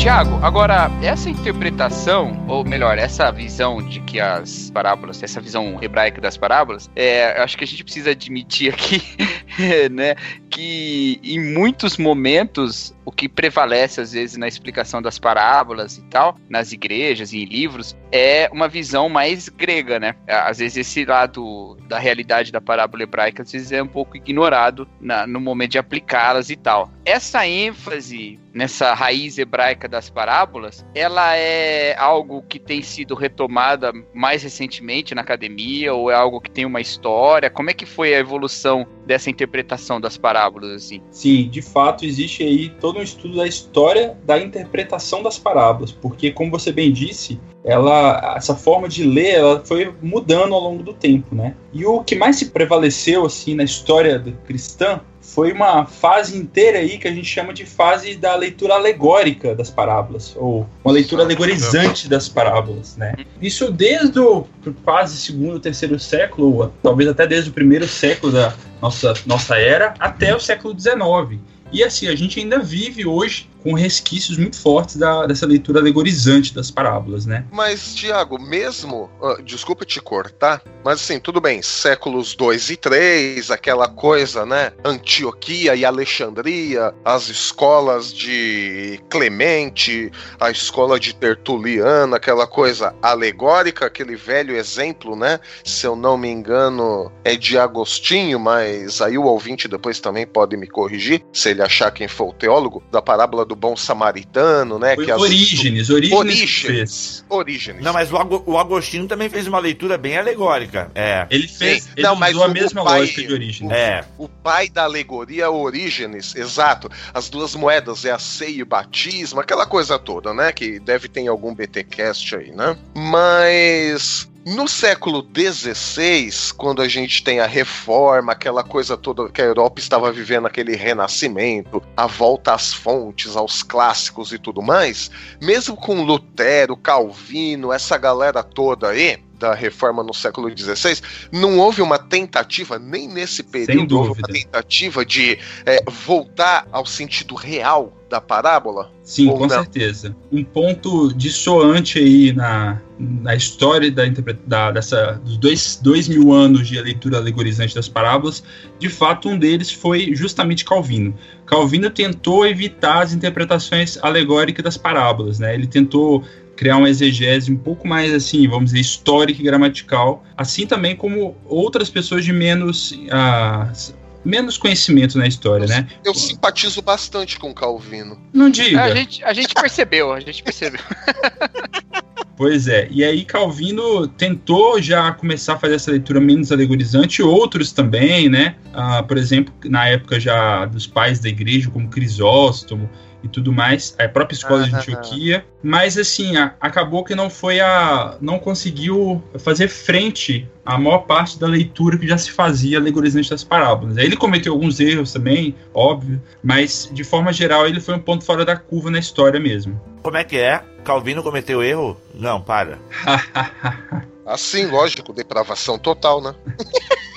Tiago, agora, essa interpretação, ou melhor, essa visão de que as parábolas, essa visão hebraica das parábolas, é, acho que a gente precisa admitir aqui, né, que em muitos momentos o que prevalece às vezes na explicação das parábolas e tal, nas igrejas e em livros, é uma visão mais grega, né? Às vezes esse lado da realidade da parábola hebraica às vezes é um pouco ignorado na, no momento de aplicá-las e tal. Essa ênfase nessa raiz hebraica das parábolas, ela é algo que tem sido retomada mais recentemente na academia ou é algo que tem uma história? Como é que foi a evolução dessa interpretação das parábolas assim? Sim, de fato existe aí todo um estudo da história da interpretação das parábolas, porque como você bem disse, ela essa forma de ler ela foi mudando ao longo do tempo, né? E o que mais se prevaleceu assim na história cristã foi uma fase inteira aí que a gente chama de fase da leitura alegórica das parábolas, ou uma leitura alegorizante das parábolas, né? Isso desde o quase segundo, terceiro século, ou talvez até desde o primeiro século da nossa, nossa era, até o século XIX. E assim, a gente ainda vive hoje com resquícios muito fortes da, dessa leitura alegorizante das parábolas, né? Mas, Tiago, mesmo. Uh, desculpa te cortar, mas assim, tudo bem, séculos 2 e 3, aquela coisa, né? Antioquia e Alexandria, as escolas de Clemente, a escola de Tertuliano, aquela coisa alegórica, aquele velho exemplo, né? Se eu não me engano, é de Agostinho, mas aí o ouvinte depois também pode me corrigir, se ele achar quem for o teólogo, da parábola do bom samaritano, né? Foi que Orígenes, as... Orígenes. Orígenes. Não, mas o, Ag o Agostinho também fez uma leitura bem alegórica. É. Ele fez. Ele não, mas usou o, a mesma pai, lógica de Orígenes. É. O pai da alegoria é Orígenes, exato. As duas moedas é a ceia e o batismo, aquela coisa toda, né? Que deve ter em algum BTcast aí, né? Mas no século XVI, quando a gente tem a reforma, aquela coisa toda que a Europa estava vivendo, aquele renascimento, a volta às fontes, aos clássicos e tudo mais, mesmo com Lutero, Calvino, essa galera toda aí, da reforma no século XVI, não houve uma tentativa, nem nesse período, houve uma tentativa de é, voltar ao sentido real da parábola? Sim, com não? certeza. Um ponto dissoante aí na, na história da, da, dessa, dos dois, dois mil anos de leitura alegorizante das parábolas, de fato, um deles foi justamente Calvino. Calvino tentou evitar as interpretações alegóricas das parábolas, né? Ele tentou criar uma exegese um pouco mais assim, vamos dizer, histórica e gramatical, assim também como outras pessoas de menos uh, menos conhecimento na história, eu, né? Eu simpatizo bastante com Calvino. Não diga. A gente, a gente percebeu, a gente percebeu. Pois é, e aí Calvino tentou já começar a fazer essa leitura menos alegorizante, outros também, né? Ah, por exemplo, na época já dos pais da igreja, como Crisóstomo, e tudo mais, a própria escola de Antioquia, mas assim, a, acabou que não foi a. não conseguiu fazer frente à maior parte da leitura que já se fazia alegorizante das parábolas. Aí ele cometeu alguns erros também, óbvio, mas de forma geral ele foi um ponto fora da curva na história mesmo. Como é que é? Calvino cometeu erro? Não, para. assim, lógico, depravação total, né?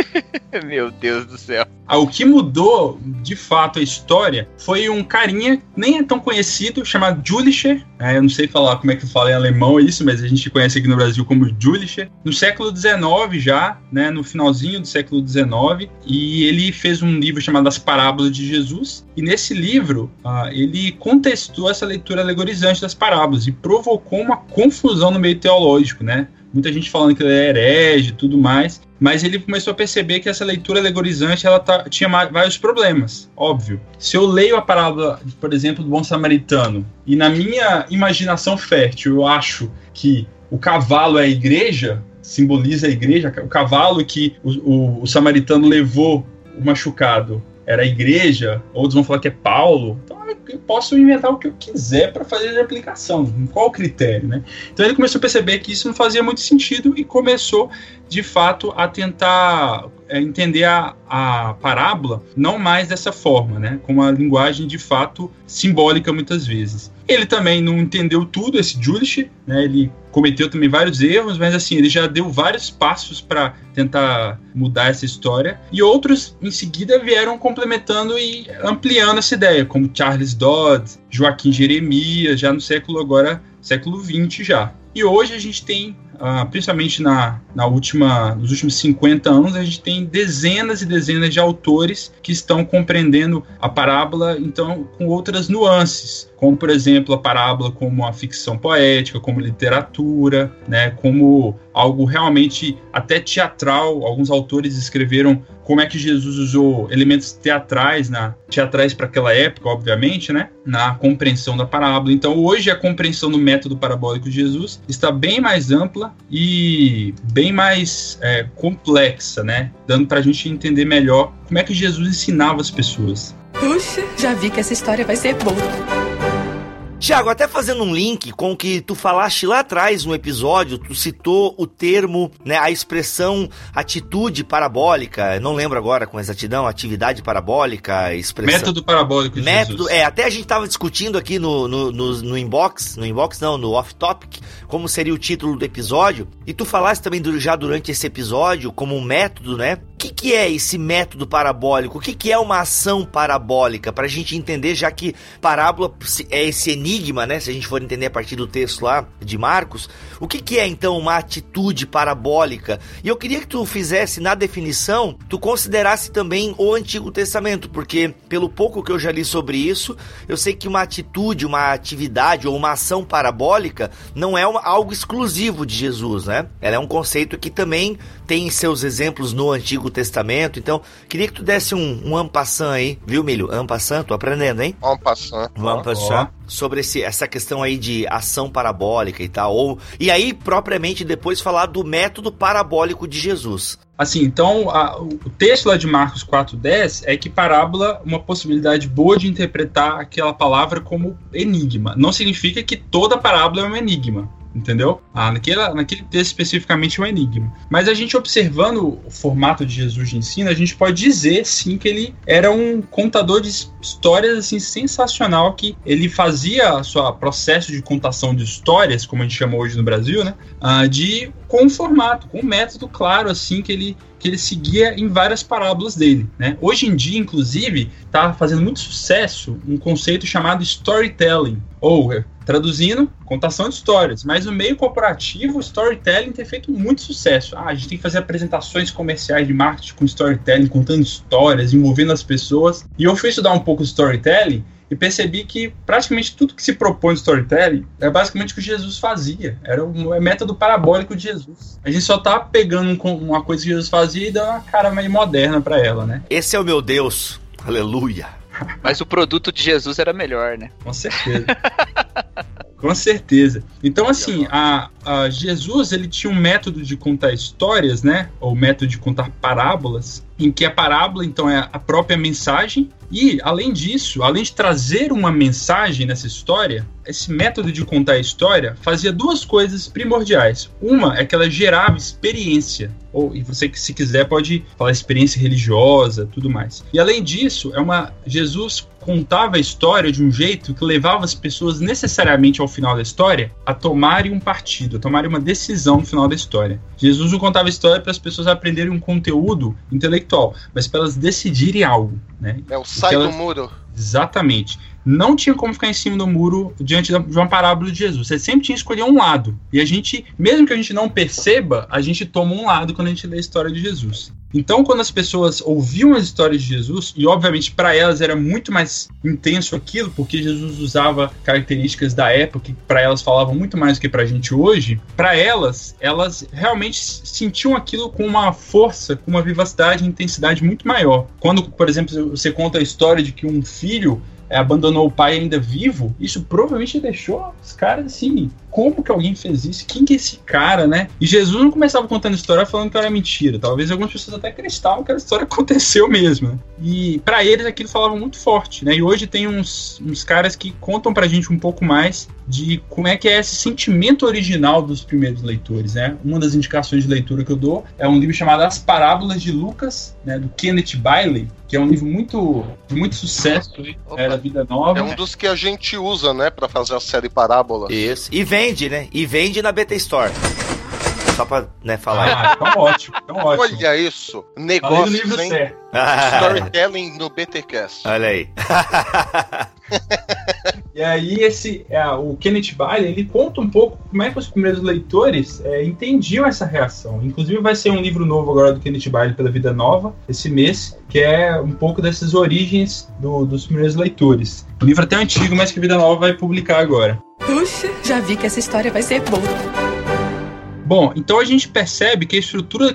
Meu Deus do céu. Ah, o que mudou, de fato, a história foi um carinha, nem é tão conhecido, chamado Julicher. É, eu não sei falar como é que fala em alemão isso, mas a gente conhece aqui no Brasil como Julicher. No século XIX já, né, no finalzinho do século XIX, e ele fez um livro chamado As Parábolas de Jesus. E nesse livro, ah, ele contestou essa leitura alegorizante das parábolas e provocou uma confusão no meio teológico, né? muita gente falando que ele é herege e tudo mais, mas ele começou a perceber que essa leitura alegorizante ela tá, tinha vários problemas, óbvio. Se eu leio a parábola, por exemplo, do bom samaritano, e na minha imaginação fértil eu acho que o cavalo é a igreja, simboliza a igreja, o cavalo que o, o, o samaritano levou o machucado era a igreja, outros vão falar que é Paulo. Então eu posso inventar o que eu quiser para fazer a aplicação, com qual critério, né? Então ele começou a perceber que isso não fazia muito sentido e começou, de fato, a tentar é, entender a, a parábola não mais dessa forma, né? Com uma linguagem de fato simbólica muitas vezes. Ele também não entendeu tudo, esse Julish, né? Ele cometeu também vários erros, mas assim, ele já deu vários passos para tentar mudar essa história. E outros, em seguida, vieram complementando e ampliando essa ideia, como Charles Dodd, Joaquim Jeremias, já no século agora, século 20 já. E hoje a gente tem uh, principalmente na, na última, nos últimos 50 anos, a gente tem dezenas e dezenas de autores que estão compreendendo a parábola, então, com outras nuances, como, por exemplo, a parábola como a ficção poética, como literatura, né, como algo realmente até teatral. Alguns autores escreveram como é que Jesus usou elementos teatrais, na, teatrais para aquela época, obviamente, né, na compreensão da parábola. Então, hoje a compreensão do método parabólico de Jesus está bem mais ampla e bem mais é, complexa, né, dando para a gente entender melhor como é que Jesus ensinava as pessoas. Puxa, já vi que essa história vai ser boa. Tiago, até fazendo um link com o que tu falaste lá atrás no episódio, tu citou o termo, né, a expressão atitude parabólica, não lembro agora com exatidão, atividade parabólica, expressão... Método parabólico de Método, Jesus. é, até a gente tava discutindo aqui no, no, no, no inbox, no inbox não, no off-topic, como seria o título do episódio, e tu falaste também já durante esse episódio como um método, né, que, que é esse método parabólico? O que, que é uma ação parabólica? Para a gente entender, já que parábola é esse enigma, né? Se a gente for entender a partir do texto lá de Marcos, o que, que é então uma atitude parabólica? E eu queria que tu fizesse na definição, tu considerasse também o Antigo Testamento, porque pelo pouco que eu já li sobre isso, eu sei que uma atitude, uma atividade ou uma ação parabólica não é uma, algo exclusivo de Jesus, né? Ela é um conceito que também tem seus exemplos no Antigo Testamento. Então, queria que tu desse um, um ampassant aí, viu, Milho? Ampassant, tô aprendendo, hein? Ampassant. Um ampassant. Sobre esse, essa questão aí de ação parabólica e tal. Ou, e aí, propriamente, depois falar do método parabólico de Jesus. Assim, então, a, o texto lá de Marcos 4.10 é que parábola uma possibilidade boa de interpretar aquela palavra como enigma. Não significa que toda parábola é um enigma entendeu? Ah, naquele, naquele texto especificamente é um enigma. Mas a gente observando o formato de Jesus de ensino, a gente pode dizer sim que ele era um contador de histórias assim sensacional que ele fazia seu processo de contação de histórias, como a gente chama hoje no Brasil, né? Uh, de com um formato, com um método claro assim que ele que ele seguia em várias parábolas dele. Né? Hoje em dia, inclusive, está fazendo muito sucesso um conceito chamado storytelling, ou traduzindo, contação de histórias. Mas no meio corporativo, o storytelling tem feito muito sucesso. Ah, a gente tem que fazer apresentações comerciais de marketing com storytelling, contando histórias, envolvendo as pessoas. E eu fui estudar um pouco storytelling e percebi que praticamente tudo que se propõe no storytelling é basicamente o que Jesus fazia. Era o método parabólico de Jesus. A gente só tá pegando uma coisa que Jesus fazia e dando uma cara meio moderna para ela, né? Esse é o meu Deus. Aleluia. Mas o produto de Jesus era melhor, né? Com certeza. Com certeza. Então, assim, a, a, Jesus ele tinha um método de contar histórias, né? Ou método de contar parábolas, em que a parábola, então, é a própria mensagem. E, além disso, além de trazer uma mensagem nessa história, esse método de contar a história fazia duas coisas primordiais. Uma é que ela gerava experiência. Ou, e você, se quiser, pode falar experiência religiosa, tudo mais. E, além disso, é uma Jesus contava a história de um jeito que levava as pessoas necessariamente ao final da história a tomarem um partido, a tomarem uma decisão no final da história. Jesus não contava a história para as pessoas aprenderem um conteúdo intelectual, mas para elas decidirem algo. Né? É o sai elas... do muro. Exatamente não tinha como ficar em cima do muro diante de uma parábola de Jesus. Você sempre tinha que escolher um lado. E a gente, mesmo que a gente não perceba, a gente toma um lado quando a gente lê a história de Jesus. Então, quando as pessoas ouviam as histórias de Jesus, e obviamente para elas era muito mais intenso aquilo, porque Jesus usava características da época que para elas falavam muito mais do que para a gente hoje, para elas, elas realmente sentiam aquilo com uma força, com uma vivacidade e intensidade muito maior. Quando, por exemplo, você conta a história de que um filho é, abandonou o pai ainda vivo, isso provavelmente deixou os caras assim. Como que alguém fez isso? Quem que é esse cara, né? E Jesus não começava contando história falando que era mentira. Talvez algumas pessoas até acreditavam que a história aconteceu mesmo. Né? E para eles aquilo falava muito forte, né? E hoje tem uns, uns caras que contam pra gente um pouco mais de como é que é esse sentimento original dos primeiros leitores, né? Uma das indicações de leitura que eu dou é um livro chamado As Parábolas de Lucas, né, do Kenneth Bailey, que é um livro muito de muito sucesso, era Vida Nova. É um dos que a gente usa, né, para fazer a série Parábola. Isso. E vende, né? E vende na BT Store. Só pra né, falar. Ah, então ótimo, então ótimo. Olha isso. Negócio, hein? Storytelling no BTcast. Olha aí. E aí esse é, o Kenneth Bailey ele conta um pouco como é que os primeiros leitores é, entendiam essa reação. Inclusive vai ser um livro novo agora do Kenneth Bailey pela Vida Nova esse mês, que é um pouco dessas origens do, dos primeiros leitores. O livro é até antigo, mas que a Vida Nova vai publicar agora. Puxa, já vi que essa história vai ser boa. Bom, então a gente percebe que a estrutura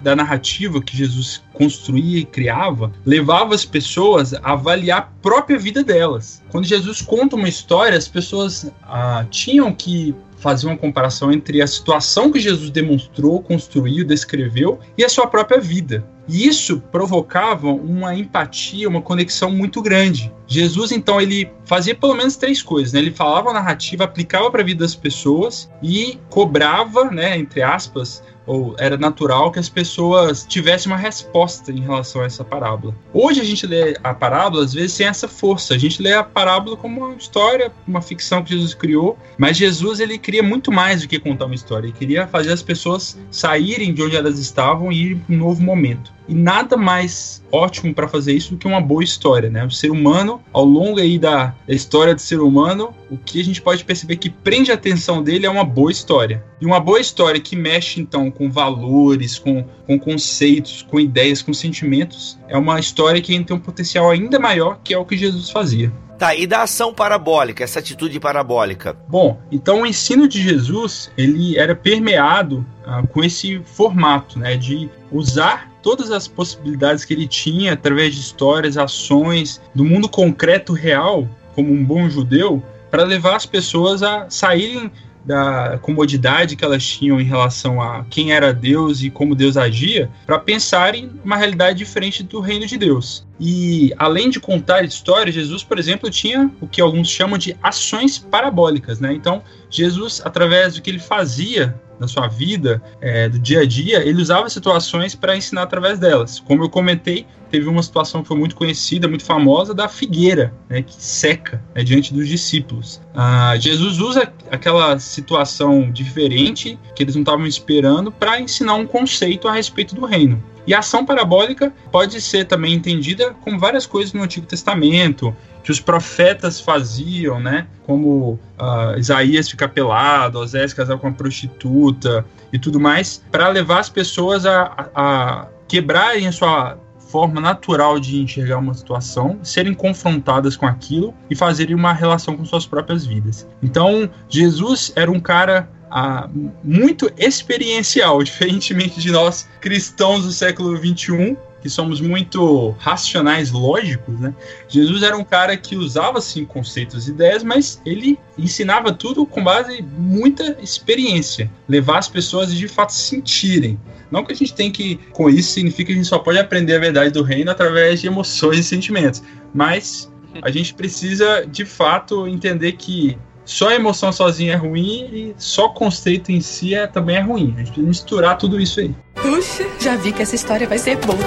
da narrativa que Jesus construía e criava levava as pessoas a avaliar a própria vida delas. Quando Jesus conta uma história, as pessoas ah, tinham que fazer uma comparação entre a situação que Jesus demonstrou, construiu, descreveu e a sua própria vida. E isso provocava uma empatia, uma conexão muito grande. Jesus, então, ele fazia pelo menos três coisas, né? Ele falava a narrativa, aplicava para a vida das pessoas e cobrava, né, entre aspas, ou era natural que as pessoas tivessem uma resposta em relação a essa parábola. Hoje a gente lê a parábola às vezes sem essa força. A gente lê a parábola como uma história, uma ficção que Jesus criou, mas Jesus ele queria muito mais do que contar uma história. Ele queria fazer as pessoas saírem de onde elas estavam e ir para um novo momento. E nada mais ótimo para fazer isso do que uma boa história, né? O ser humano, ao longo aí da história do ser humano, o que a gente pode perceber que prende a atenção dele é uma boa história. E uma boa história que mexe então com valores, com, com conceitos, com ideias, com sentimentos, é uma história que tem um potencial ainda maior, que é o que Jesus fazia. Tá, e da ação parabólica, essa atitude parabólica? Bom, então o ensino de Jesus, ele era permeado ah, com esse formato, né, de usar todas as possibilidades que ele tinha através de histórias, ações, do mundo concreto real, como um bom judeu, para levar as pessoas a saírem da comodidade que elas tinham em relação a quem era Deus e como Deus agia, para pensar em uma realidade diferente do reino de Deus. E além de contar histórias, Jesus, por exemplo, tinha o que alguns chamam de ações parabólicas, né? Então, Jesus, através do que ele fazia na sua vida, é, do dia a dia, ele usava situações para ensinar através delas. Como eu comentei, teve uma situação que foi muito conhecida, muito famosa, da figueira, né, que seca né, diante dos discípulos. Ah, Jesus usa aquela situação diferente que eles não estavam esperando para ensinar um conceito a respeito do reino. E a ação parabólica pode ser também entendida como várias coisas no Antigo Testamento, que os profetas faziam, né? Como uh, Isaías ficar pelado, Osés casar com uma prostituta e tudo mais, para levar as pessoas a, a quebrarem a sua forma natural de enxergar uma situação, serem confrontadas com aquilo e fazerem uma relação com suas próprias vidas. Então, Jesus era um cara ah, muito experiencial, diferentemente de nós cristãos do século 21, que somos muito racionais, lógicos, né? Jesus era um cara que usava assim conceitos e ideias, mas ele ensinava tudo com base em muita experiência, levar as pessoas de fato sentirem. Não que a gente tem que, com isso, significa que a gente só pode aprender a verdade do reino através de emoções e sentimentos, mas a gente precisa de fato entender que só a emoção sozinha é ruim e só o conceito em si é, também é ruim. A gente precisa misturar tudo isso aí. Puxa, já vi que essa história vai ser boa.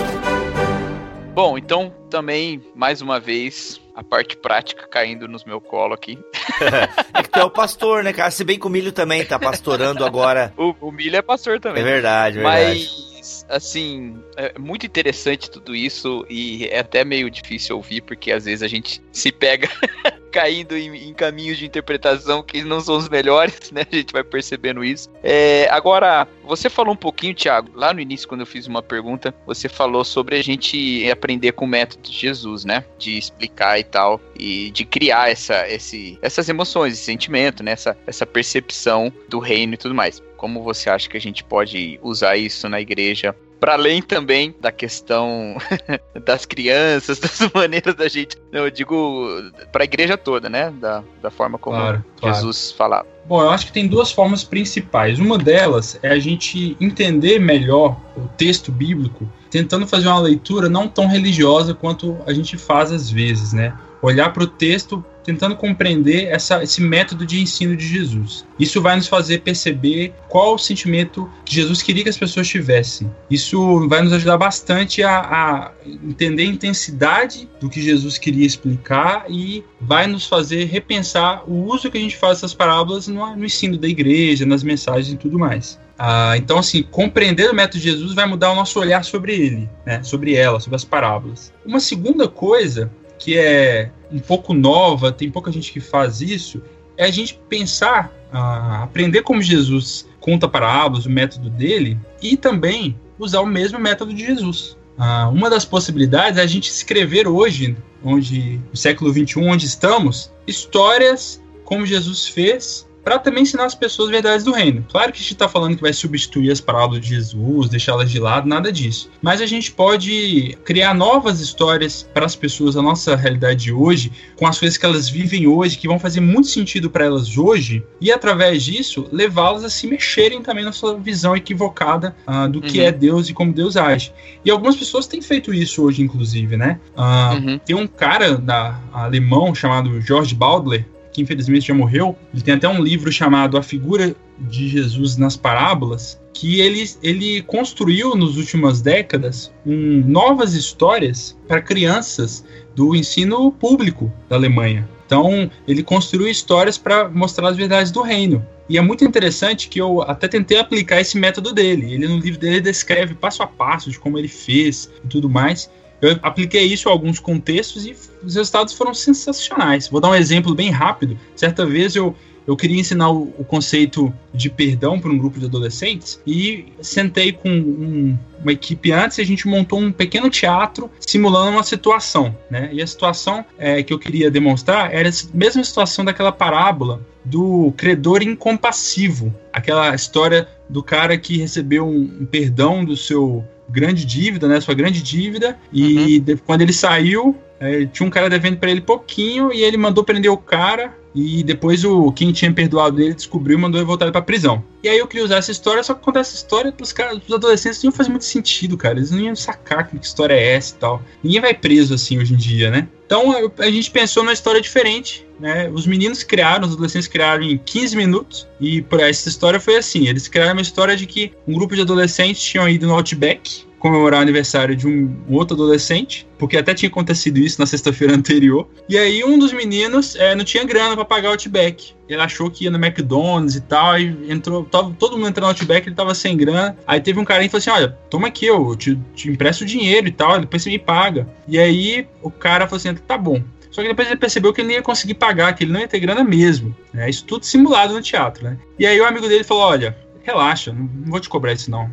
Bom, então também, mais uma vez, a parte prática caindo nos meu colo aqui. é que tu é o pastor, né, cara? Se bem que o milho também tá pastorando agora. o, o milho é pastor também. É verdade, é verdade. Mas, assim, é muito interessante tudo isso e é até meio difícil ouvir, porque às vezes a gente se pega caindo em, em, caminhos de interpretação que não são os melhores, né? A gente vai percebendo isso. É, agora, você falou um pouquinho, Thiago, lá no início, quando eu fiz uma pergunta, você falou sobre a gente aprender com o método de Jesus, né? De explicar e tal, e de criar essa, esse, essas emoções, esse sentimento, né? Essa, essa percepção do reino e tudo mais. Como você acha que a gente pode usar isso na igreja para além também da questão das crianças, das maneiras da gente, eu digo para a igreja toda, né, da, da forma como claro, Jesus claro. falava. Bom, eu acho que tem duas formas principais. Uma delas é a gente entender melhor o texto bíblico, tentando fazer uma leitura não tão religiosa quanto a gente faz às vezes, né? Olhar para o texto tentando compreender essa, esse método de ensino de Jesus. Isso vai nos fazer perceber qual o sentimento que Jesus queria que as pessoas tivessem. Isso vai nos ajudar bastante a, a entender a intensidade do que Jesus queria explicar e vai nos fazer repensar o uso que a gente faz dessas parábolas no, no ensino da igreja, nas mensagens e tudo mais. Ah, então, assim, compreender o método de Jesus vai mudar o nosso olhar sobre ele, né, sobre ela, sobre as parábolas. Uma segunda coisa que é um pouco nova, tem pouca gente que faz isso, é a gente pensar, uh, aprender como Jesus conta parábolas, o método dele, e também usar o mesmo método de Jesus. Uh, uma das possibilidades é a gente escrever hoje, onde no século 21, onde estamos, histórias como Jesus fez para também ensinar as pessoas as verdades do reino. Claro que a gente está falando que vai substituir as palavras de Jesus, deixá-las de lado, nada disso. Mas a gente pode criar novas histórias para as pessoas da nossa realidade de hoje, com as coisas que elas vivem hoje, que vão fazer muito sentido para elas hoje, e através disso levá-las a se mexerem também na sua visão equivocada uh, do que uhum. é Deus e como Deus age. E algumas pessoas têm feito isso hoje, inclusive, né? Uh, uhum. Tem um cara da alemão chamado George Baldler que infelizmente já morreu, ele tem até um livro chamado A Figura de Jesus nas Parábolas, que ele, ele construiu nas últimas décadas um, novas histórias para crianças do ensino público da Alemanha. Então, ele construiu histórias para mostrar as verdades do reino. E é muito interessante que eu até tentei aplicar esse método dele. Ele no livro dele descreve passo a passo de como ele fez e tudo mais. Eu apliquei isso a alguns contextos e os resultados foram sensacionais. Vou dar um exemplo bem rápido. Certa vez eu, eu queria ensinar o, o conceito de perdão para um grupo de adolescentes e sentei com um, uma equipe antes e a gente montou um pequeno teatro simulando uma situação. Né? E a situação é, que eu queria demonstrar era a mesma situação daquela parábola do credor incompassivo. Aquela história do cara que recebeu um, um perdão do seu grande dívida, né? Sua grande dívida. E uhum. de, quando ele saiu, é, tinha um cara devendo para ele pouquinho e ele mandou prender o cara E depois o quem tinha perdoado ele descobriu e mandou ele voltar pra prisão. E aí eu queria usar essa história, só que quando essa história pros caras, pros adolescentes não faz muito sentido, cara. Eles não iam sacar que história é essa e tal. Ninguém vai preso assim hoje em dia, né? Então a gente pensou numa história diferente, né? Os meninos criaram, os adolescentes criaram em 15 minutos. E por essa história foi assim: eles criaram uma história de que um grupo de adolescentes tinham ido no Outback comemorar o aniversário de um outro adolescente, porque até tinha acontecido isso na sexta-feira anterior. E aí um dos meninos é, não tinha grana para pagar o Outback. Ele achou que ia no McDonald's e tal, aí entrou, tava, todo mundo entrando no Outback, ele tava sem grana. Aí teve um carinha que falou assim: Olha, toma aqui, eu te, te empresto o dinheiro e tal, depois você me paga. E aí o cara falou assim: Tá bom. Só que depois ele percebeu que ele não ia conseguir pagar, que ele não ia ter grana mesmo. Né? Isso tudo simulado no teatro, né? E aí o amigo dele falou: Olha, relaxa, não vou te cobrar isso não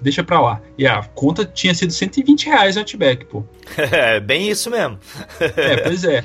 deixa pra lá. E a conta tinha sido 120 reais no Outback, pô. É, bem isso mesmo. é, pois é.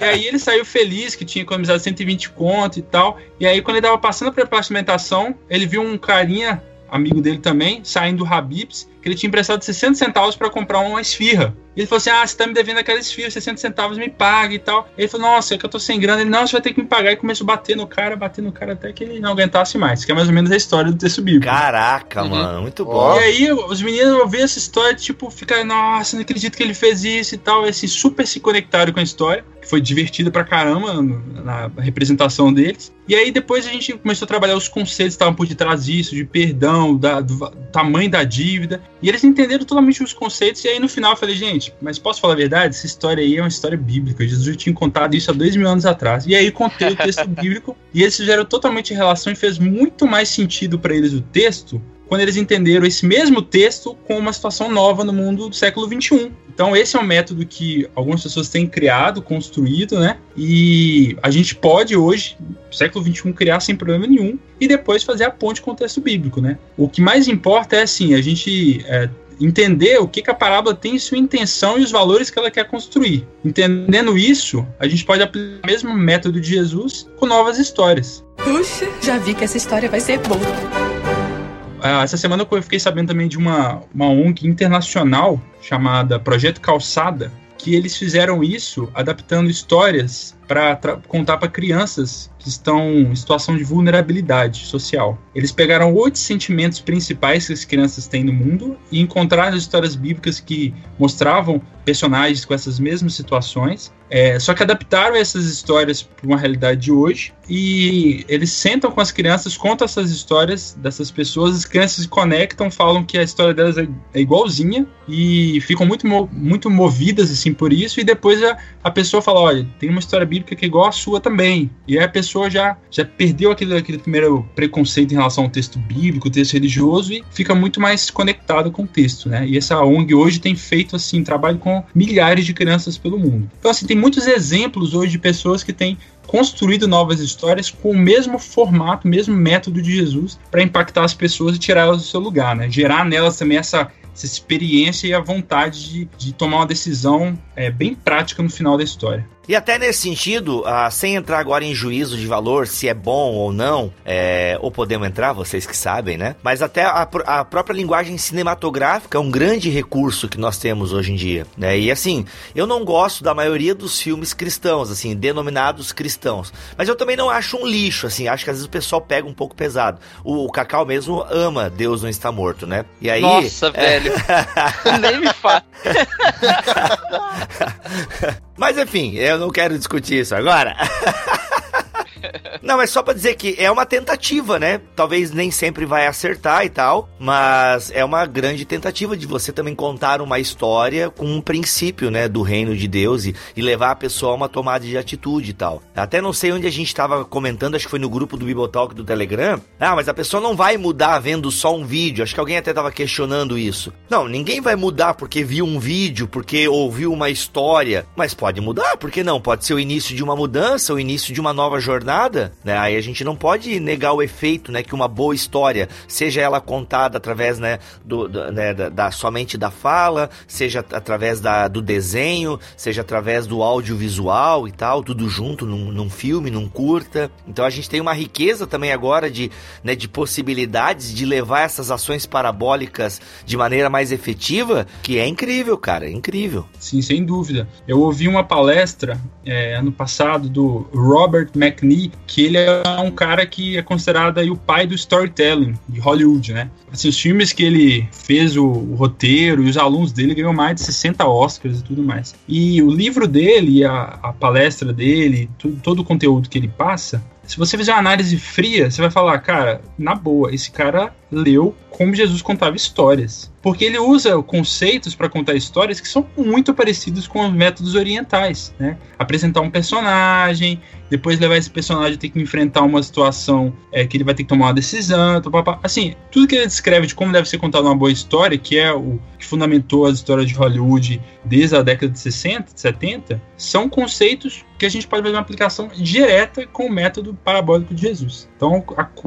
e aí ele saiu feliz que tinha economizado 120 conto e tal. E aí quando ele tava passando pra alimentação, ele viu um carinha, amigo dele também, saindo do Habibs, que ele tinha emprestado 60 centavos para comprar uma esfirra. E ele falou assim: Ah, você tá me devendo aquela esfirra, 60 centavos, me paga e tal. Ele falou: Nossa, é que eu tô sem grana. Ele, não, você vai ter que me pagar. E começou a bater no cara, bater no cara até que ele não aguentasse mais. Que é mais ou menos a história do texto bíblico. Caraca, uhum. mano, muito bom. E aí, os meninos ouvem essa história, tipo, fica, nossa, não acredito que ele fez isso e tal. E assim, super se conectaram com a história, que foi divertida pra caramba na representação deles. E aí, depois a gente começou a trabalhar os conceitos que estavam por detrás disso, de perdão, da, do tamanho da dívida. E eles entenderam totalmente os conceitos. E aí, no final, eu falei, gente, mas posso falar a verdade? Essa história aí é uma história bíblica. Jesus tinha contado isso há dois mil anos atrás. E aí, contei o texto bíblico. E eles fizeram totalmente relação e fez muito mais sentido para eles o texto quando eles entenderam esse mesmo texto com uma situação nova no mundo do século XXI. Então, esse é um método que algumas pessoas têm criado, construído, né? E a gente pode hoje, no século XXI, criar sem problema nenhum e depois fazer a ponte com o texto bíblico, né? O que mais importa é, assim, a gente é, entender o que, que, a parábola tem em sua intenção e os valores que ela quer construir. Entendendo isso, a gente pode aplicar o mesmo método de Jesus com novas histórias. Puxa, já vi que essa história vai ser boa. Ah, essa semana eu fiquei sabendo também de uma, uma ONG internacional chamada Projeto Calçada, que eles fizeram isso adaptando histórias para contar para crianças que estão em situação de vulnerabilidade social. Eles pegaram oito sentimentos principais que as crianças têm no mundo e encontraram histórias bíblicas que mostravam personagens com essas mesmas situações, é, só que adaptaram essas histórias para uma realidade de hoje e eles sentam com as crianças, contam essas histórias dessas pessoas, as crianças se conectam, falam que a história delas é, é igualzinha e ficam muito, muito movidas assim por isso e depois a, a pessoa fala, olha, tem uma história bíblica que é igual a sua também. E aí a pessoa já, já perdeu aquele, aquele primeiro preconceito em relação ao texto bíblico, texto religioso, e fica muito mais conectado com o texto, né? E essa ONG hoje tem feito, assim, trabalho com milhares de crianças pelo mundo. Então, assim, tem muitos exemplos hoje de pessoas que têm construído novas histórias com o mesmo formato, mesmo método de Jesus para impactar as pessoas e tirá-las do seu lugar, né? Gerar nelas também essa essa experiência e a vontade de, de tomar uma decisão é, bem prática no final da história. E até nesse sentido, ah, sem entrar agora em juízo de valor, se é bom ou não, é, ou podemos entrar, vocês que sabem, né? Mas até a, a, própria linguagem cinematográfica é um grande recurso que nós temos hoje em dia, né? E assim, eu não gosto da maioria dos filmes cristãos, assim, denominados cristãos. Mas eu também não acho um lixo, assim, acho que às vezes o pessoal pega um pouco pesado. O, o Cacau mesmo ama Deus não está morto, né? E aí... Nossa, é... velho! Nem me fala! Mas enfim, eu não quero discutir isso agora. Não, mas só para dizer que é uma tentativa, né? Talvez nem sempre vai acertar e tal, mas é uma grande tentativa de você também contar uma história com um princípio, né, do reino de Deus e, e levar a pessoa a uma tomada de atitude e tal. Até não sei onde a gente estava comentando, acho que foi no grupo do Bibotalk do Telegram. Ah, mas a pessoa não vai mudar vendo só um vídeo. Acho que alguém até estava questionando isso. Não, ninguém vai mudar porque viu um vídeo, porque ouviu uma história, mas pode mudar, por que não? Pode ser o início de uma mudança, o início de uma nova jornada né? Aí a gente não pode negar o efeito, né, que uma boa história, seja ela contada através, né, do, do né, da, da, somente da fala, seja através da, do desenho, seja através do audiovisual e tal, tudo junto num, num filme, num curta. Então a gente tem uma riqueza também agora de, né, de possibilidades de levar essas ações parabólicas de maneira mais efetiva, que é incrível, cara, é incrível. Sim, sem dúvida. Eu ouvi uma palestra é, ano passado do Robert McNee, que ele é um cara que é considerado aí o pai do storytelling de Hollywood, né? Assim, os filmes que ele fez o, o roteiro e os alunos dele ganhou mais de 60 Oscars e tudo mais. E o livro dele, a, a palestra dele, todo o conteúdo que ele passa, se você fizer uma análise fria, você vai falar, cara, na boa, esse cara leu como Jesus contava histórias. Porque ele usa conceitos para contar histórias que são muito parecidos com os métodos orientais, né? Apresentar um personagem, depois levar esse personagem a ter que enfrentar uma situação é, que ele vai ter que tomar uma decisão, papá. assim, tudo que ele descreve de como deve ser contada uma boa história, que é o que fundamentou as histórias de Hollywood desde a década de 60, 70, são conceitos que a gente pode fazer uma aplicação direta com o método parabólico de Jesus. Então,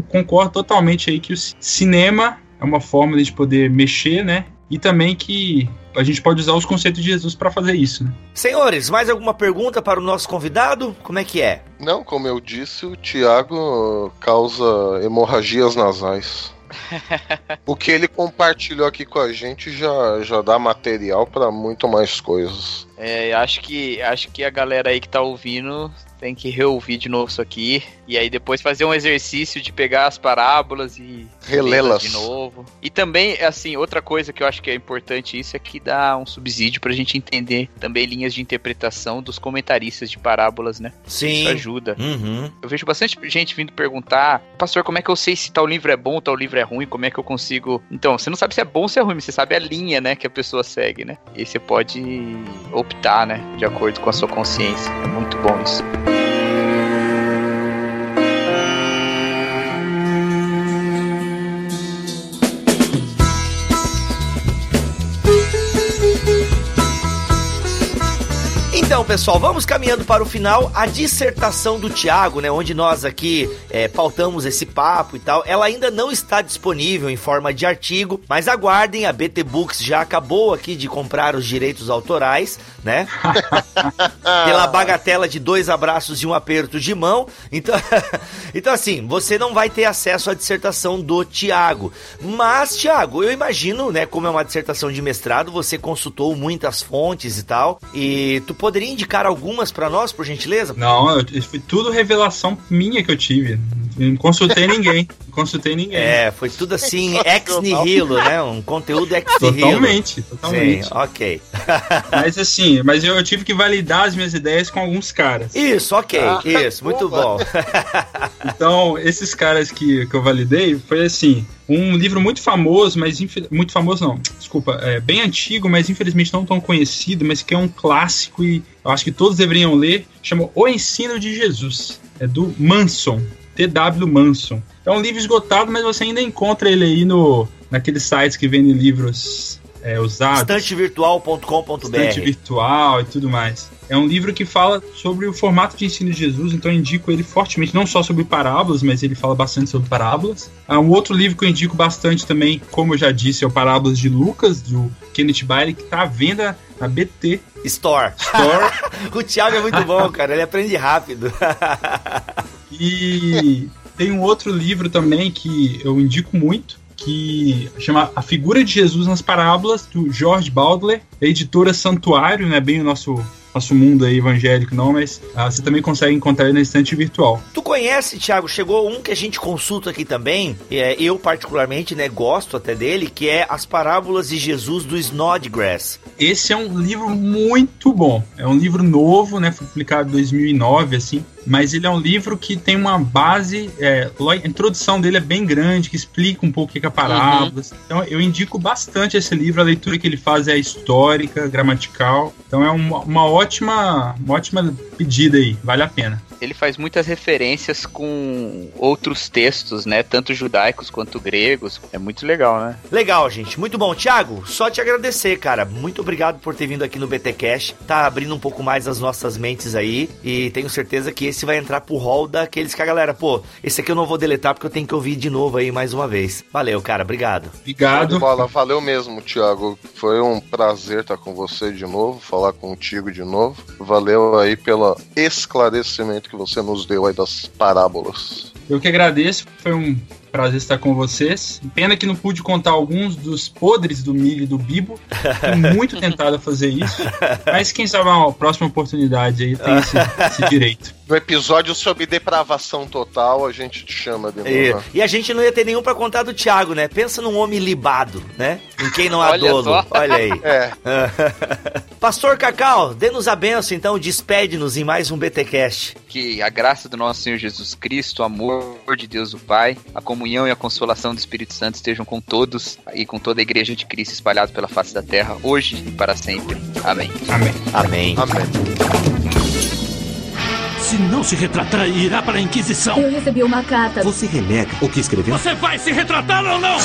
concordo totalmente aí que o cinema é uma forma de poder mexer, né? E também que a gente pode usar os conceitos de Jesus para fazer isso. Né? Senhores, mais alguma pergunta para o nosso convidado? Como é que é? Não, como eu disse, o Tiago causa hemorragias nasais. o que ele compartilhou aqui com a gente já, já dá material para muito mais coisas. É, acho que acho que a galera aí que tá ouvindo tem que reouvir de novo isso aqui. E aí depois fazer um exercício de pegar as parábolas e relê-las de novo. E também, assim, outra coisa que eu acho que é importante isso é que dá um subsídio pra gente entender também linhas de interpretação dos comentaristas de parábolas, né? Sim. Isso ajuda. Uhum. Eu vejo bastante gente vindo perguntar, pastor, como é que eu sei se tal livro é bom, tal livro é ruim, como é que eu consigo... Então, você não sabe se é bom ou se é ruim, você sabe a linha, né, que a pessoa segue, né? E você pode optar, né, de acordo com a sua consciência. É muito bom isso. Pessoal, vamos caminhando para o final. A dissertação do Tiago, né, onde nós aqui é, pautamos esse papo e tal, ela ainda não está disponível em forma de artigo, mas aguardem, a BT Books já acabou aqui de comprar os direitos autorais, né? Pela bagatela de dois abraços e um aperto de mão. Então, então assim, você não vai ter acesso à dissertação do Tiago. Mas, Tiago, eu imagino, né, como é uma dissertação de mestrado, você consultou muitas fontes e tal, e tu poderia poderia indicar algumas para nós, por gentileza? Não, foi tudo revelação minha que eu tive. Não consultei ninguém. Não consultei ninguém. É, foi tudo assim, ex nihilo, né? Um conteúdo ex nihilo. Totalmente, totalmente. Sim, ok. mas assim, mas eu, eu, tive que validar as minhas ideias com alguns caras. Isso, ok, ah, isso, muito bom. então, esses caras que, que eu validei foi assim, um livro muito famoso, mas muito famoso não, desculpa, é bem antigo, mas infelizmente não tão conhecido, mas que é um clássico e eu acho que todos deveriam ler, chama O Ensino de Jesus, é do Manson, T.W. Manson. É um livro esgotado, mas você ainda encontra ele aí no naqueles sites que vendem livros é, usados. Estantevirtual.com.br Estante virtual e tudo mais. É um livro que fala sobre o formato de ensino de Jesus, então eu indico ele fortemente, não só sobre parábolas, mas ele fala bastante sobre parábolas. Ah, um outro livro que eu indico bastante também, como eu já disse, é o Parábolas de Lucas, do Kenneth Bailey, que está à venda na BT Store. Store. o Thiago é muito bom, cara, ele aprende rápido. e tem um outro livro também que eu indico muito, que chama A Figura de Jesus nas Parábolas, do George Baldler, editora Santuário, né, bem o nosso nosso mundo aí evangélico, não, mas ah, você também consegue encontrar ele na estante virtual. Tu conhece, Thiago? Chegou um que a gente consulta aqui também, é, eu particularmente, né, gosto até dele, que é As Parábolas de Jesus do Snodgrass. Esse é um livro muito bom. É um livro novo, né, foi publicado em 2009, assim, mas ele é um livro que tem uma base, é, a introdução dele é bem grande, que explica um pouco o que é parábolas. Uhum. Então eu indico bastante esse livro, a leitura que ele faz é histórica, gramatical. Então é uma, uma ótima ótima, uma ótima pedida aí, vale a pena. Ele faz muitas referências com outros textos, né? Tanto judaicos quanto gregos. É muito legal, né? Legal, gente. Muito bom. Tiago, só te agradecer, cara. Muito obrigado por ter vindo aqui no BT Cash. Tá abrindo um pouco mais as nossas mentes aí. E tenho certeza que esse vai entrar pro hall daqueles que a galera, pô, esse aqui eu não vou deletar porque eu tenho que ouvir de novo aí mais uma vez. Valeu, cara. Obrigado. Obrigado. Bola, valeu mesmo, Thiago. Foi um prazer estar com você de novo, falar contigo de novo. Valeu aí pelo esclarecimento que você nos deu aí das parábolas. Eu que agradeço, foi um prazer estar com vocês. Pena que não pude contar alguns dos podres do milho e do Bibo. Tô muito tentado a fazer isso. Mas quem sabe uma próxima oportunidade aí tem esse, esse direito. No episódio sobre depravação total, a gente te chama de novo. E, e a gente não ia ter nenhum pra contar do Thiago, né? Pensa num homem libado, né? Em quem não há Olha dolo. só. Olha aí. É, Pastor Cacau, dê-nos a benção, então, despede-nos em mais um BTcast. Que a graça do nosso Senhor Jesus Cristo, o amor de Deus o Pai, a comunhão e a consolação do Espírito Santo estejam com todos e com toda a igreja de Cristo espalhada pela face da terra, hoje e para sempre. Amém. Amém. Amém. amém. Se não se retratar, irá para a Inquisição. Eu recebi uma carta. Você renega o que escreveu? Você vai se retratar ou não?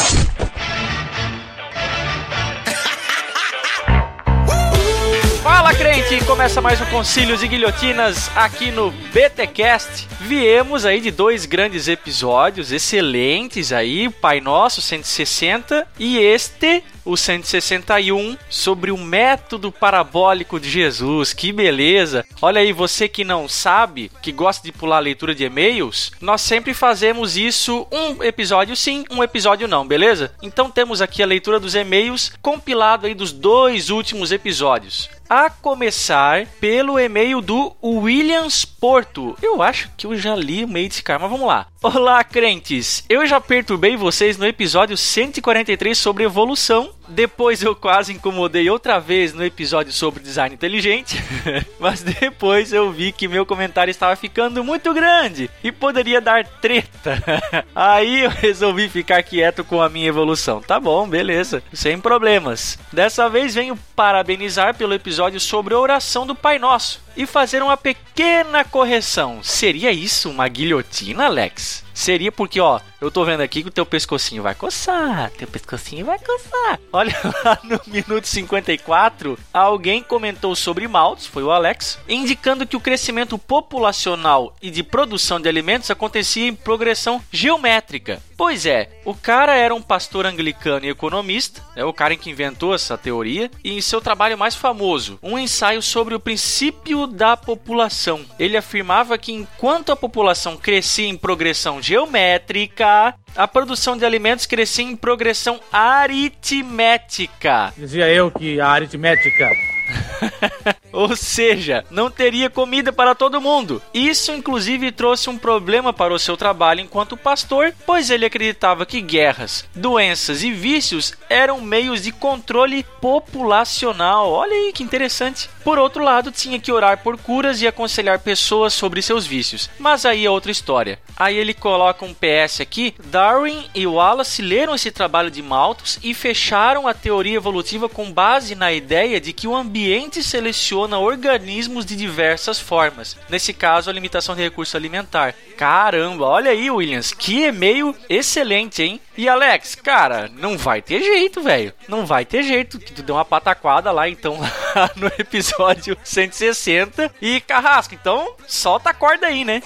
Fala crente, começa mais um Concílios e Guilhotinas aqui no BTcast. Viemos aí de dois grandes episódios excelentes aí, o Pai Nosso 160 e este o 161 sobre o método parabólico de Jesus. Que beleza! Olha aí, você que não sabe, que gosta de pular a leitura de e-mails, nós sempre fazemos isso um episódio sim, um episódio não, beleza? Então temos aqui a leitura dos e-mails compilado aí dos dois últimos episódios. A começar pelo e-mail do Williams Porto. Eu acho que eu já li o e-mail desse cara, mas vamos lá. Olá, crentes! Eu já perturbei vocês no episódio 143 sobre evolução. Depois eu quase incomodei outra vez no episódio sobre design inteligente. mas depois eu vi que meu comentário estava ficando muito grande e poderia dar treta. Aí eu resolvi ficar quieto com a minha evolução. Tá bom, beleza. Sem problemas. Dessa vez venho parabenizar pelo episódio sobre a oração do Pai Nosso e fazer uma pequena correção. Seria isso uma guilhotina, Alex? Seria porque, ó, eu tô vendo aqui que o teu pescocinho vai coçar, teu pescocinho vai coçar. Olha lá no minuto 54, alguém comentou sobre maltes, foi o Alex, indicando que o crescimento populacional e de produção de alimentos acontecia em progressão geométrica. Pois é, o cara era um pastor anglicano e economista, é o cara que inventou essa teoria, e em seu trabalho mais famoso, um ensaio sobre o princípio da população. Ele afirmava que enquanto a população crescia em progressão geométrica, a produção de alimentos crescia em progressão aritmética. Dizia eu que a aritmética. Ou seja, não teria comida para todo mundo. Isso, inclusive, trouxe um problema para o seu trabalho enquanto pastor, pois ele acreditava que guerras, doenças e vícios eram meios de controle populacional. Olha aí que interessante. Por outro lado, tinha que orar por curas e aconselhar pessoas sobre seus vícios. Mas aí é outra história. Aí ele coloca um PS aqui: Darwin e Wallace leram esse trabalho de Malthus e fecharam a teoria evolutiva com base na ideia de que o ambiente seleciona organismos de diversas formas. Nesse caso, a limitação de recurso alimentar. Caramba, olha aí, Williams, que e-mail excelente, hein? E Alex, cara, não vai ter jeito, velho. Não vai ter jeito. Que tu deu uma pataquada lá, então, lá no episódio 160. E Carrasco, então, solta a corda aí, né?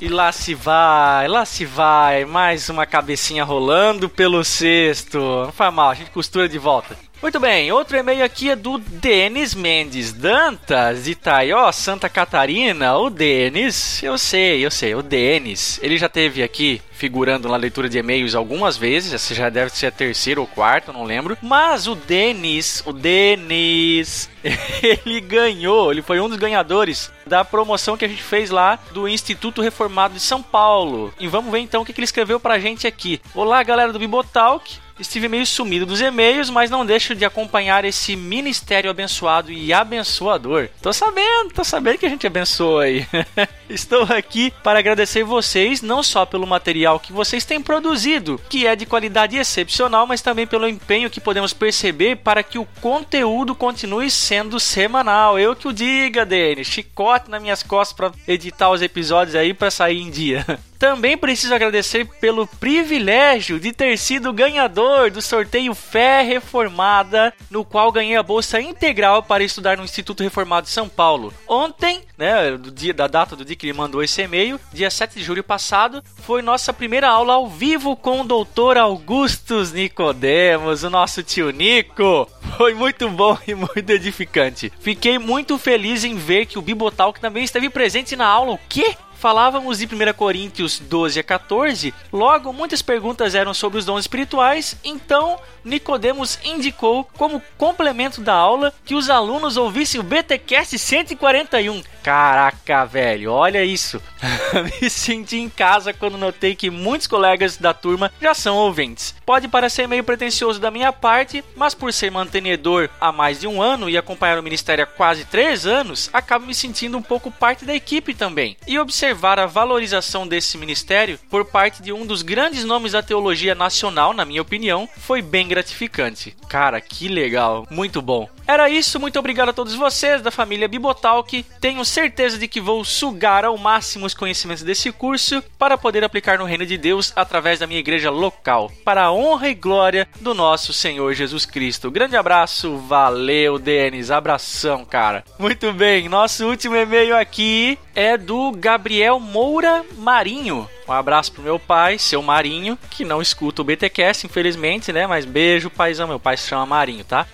E lá se vai, lá se vai. Mais uma cabecinha rolando pelo cesto. Não faz mal, a gente costura de volta. Muito bem, outro e-mail aqui é do Denis Mendes Dantas, de Itaió, Santa Catarina. O Denis, eu sei, eu sei, o Denis, ele já teve aqui figurando na leitura de e-mails algumas vezes, essa já deve ser a terceira ou quarta, não lembro. Mas o Denis, o Denis, ele ganhou, ele foi um dos ganhadores da promoção que a gente fez lá do Instituto Reformado de São Paulo. E vamos ver então o que ele escreveu pra gente aqui. Olá, galera do Bibotalk. Estive meio sumido dos e-mails, mas não deixo de acompanhar esse ministério abençoado e abençoador. Tô sabendo, tô sabendo que a gente abençoa aí. Estou aqui para agradecer vocês não só pelo material que vocês têm produzido, que é de qualidade excepcional, mas também pelo empenho que podemos perceber para que o conteúdo continue sendo semanal. Eu que o diga, Denis. Chicote nas minhas costas para editar os episódios aí para sair em dia. Também preciso agradecer pelo privilégio de ter sido ganhador do sorteio Fé Reformada, no qual ganhei a bolsa integral para estudar no Instituto Reformado de São Paulo. Ontem, né, do dia da data do dia que ele mandou esse e-mail, dia 7 de julho passado, foi nossa primeira aula ao vivo com o doutor Augustus Nicodemos, o nosso tio Nico. Foi muito bom e muito edificante. Fiquei muito feliz em ver que o Bibotalk também esteve presente na aula. O quê? Falávamos de 1 Coríntios 12 a 14, logo muitas perguntas eram sobre os dons espirituais, então Nicodemos indicou como complemento da aula que os alunos ouvissem o BTcast 141. Caraca, velho, olha isso. Me senti em casa quando notei que muitos colegas da turma já são ouvintes. Pode parecer meio pretencioso da minha parte, mas por ser mantenedor há mais de um ano e acompanhar o ministério há quase três anos, acabo me sentindo um pouco parte da equipe também. E observar a valorização desse ministério por parte de um dos grandes nomes da teologia nacional, na minha opinião, foi bem gratificante. Cara, que legal, muito bom. Era isso, muito obrigado a todos vocês da família Bibotalk. Tenho certeza de que vou sugar ao máximo os conhecimentos desse curso para poder aplicar no reino de Deus através da minha igreja local, para a honra e glória do nosso Senhor Jesus Cristo. Grande abraço, valeu, Denis, abração, cara. Muito bem, nosso último e-mail aqui é do Gabriel Moura Marinho. Um abraço pro meu pai, seu Marinho, que não escuta o BTcast, infelizmente, né? Mas beijo, paizão. Meu pai se chama Marinho, tá?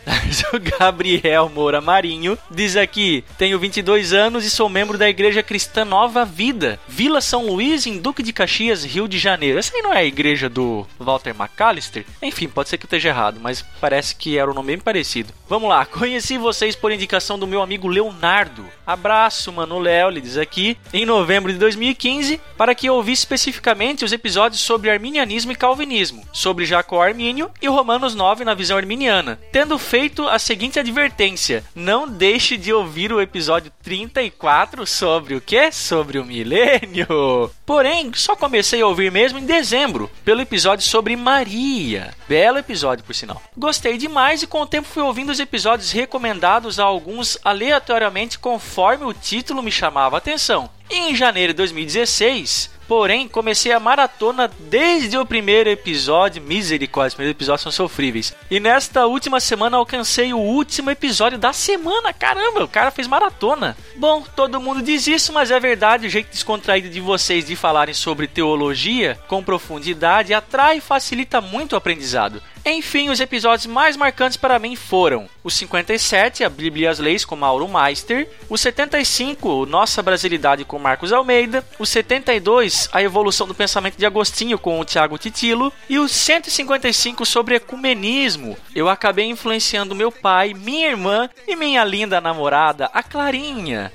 o Gabriel Moura Marinho diz aqui: Tenho 22 anos e sou membro da Igreja Cristã Nova Vida, Vila São Luís, em Duque de Caxias, Rio de Janeiro. Essa aí não é a igreja do Walter McAllister? Enfim, pode ser que eu esteja errado, mas parece que era um nome bem parecido. Vamos lá, conheci vocês por indicação do meu amigo Leonardo. Abraço, mano Léo, ele diz aqui, em novembro de 2015, para que eu ouvisse especificamente os episódios sobre arminianismo e calvinismo, sobre Jacó Armínio e Romanos 9 na visão arminiana, tendo feito a seguinte advertência: não deixe de ouvir o episódio 34 sobre o que? Sobre o milênio. Porém, só comecei a ouvir mesmo em dezembro, pelo episódio sobre Maria. Belo episódio, por sinal. Gostei demais e com o tempo fui ouvindo os episódios recomendados a alguns aleatoriamente conforme o título me chamava a atenção. E em janeiro de 2016, Porém, comecei a maratona desde o primeiro episódio. Misericórdia, os primeiros episódios são sofríveis. E nesta última semana alcancei o último episódio da semana. Caramba, o cara fez maratona. Bom, todo mundo diz isso, mas é verdade. O jeito descontraído de vocês de falarem sobre teologia com profundidade atrai e facilita muito o aprendizado. Enfim, os episódios mais marcantes para mim foram o 57, a Bíblia e as Leis, com Mauro Meister, o 75, Nossa Brasilidade, com Marcos Almeida, o 72, A Evolução do Pensamento de Agostinho, com o Tiago Titilo, e o 155 sobre ecumenismo. Eu acabei influenciando meu pai, minha irmã e minha linda namorada, a Clarinha,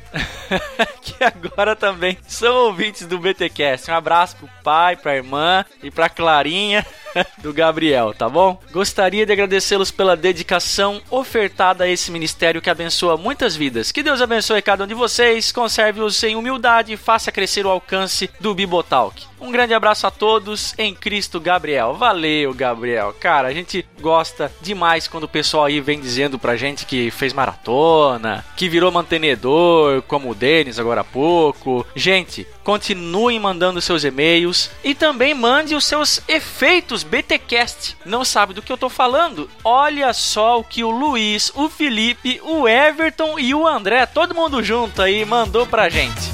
que agora também são ouvintes do BTcast. Um abraço pro pai, pra irmã e pra Clarinha do Gabriel, tá bom? Gostaria de agradecê-los pela dedicação ofertada a esse ministério que abençoa muitas vidas. Que Deus abençoe cada um de vocês, conserve-os em humildade e faça crescer o alcance do Bibotalk. Um grande abraço a todos em Cristo, Gabriel. Valeu, Gabriel. Cara, a gente gosta demais quando o pessoal aí vem dizendo pra gente que fez maratona, que virou mantenedor, como o Denis agora há pouco. Gente, continuem mandando seus e-mails e também mande os seus efeitos BTcast. Não sabe do que eu tô falando? Olha só o que o Luiz, o Felipe, o Everton e o André, todo mundo junto aí, mandou pra gente.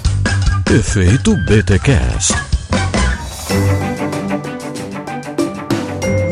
Efeito BTcast.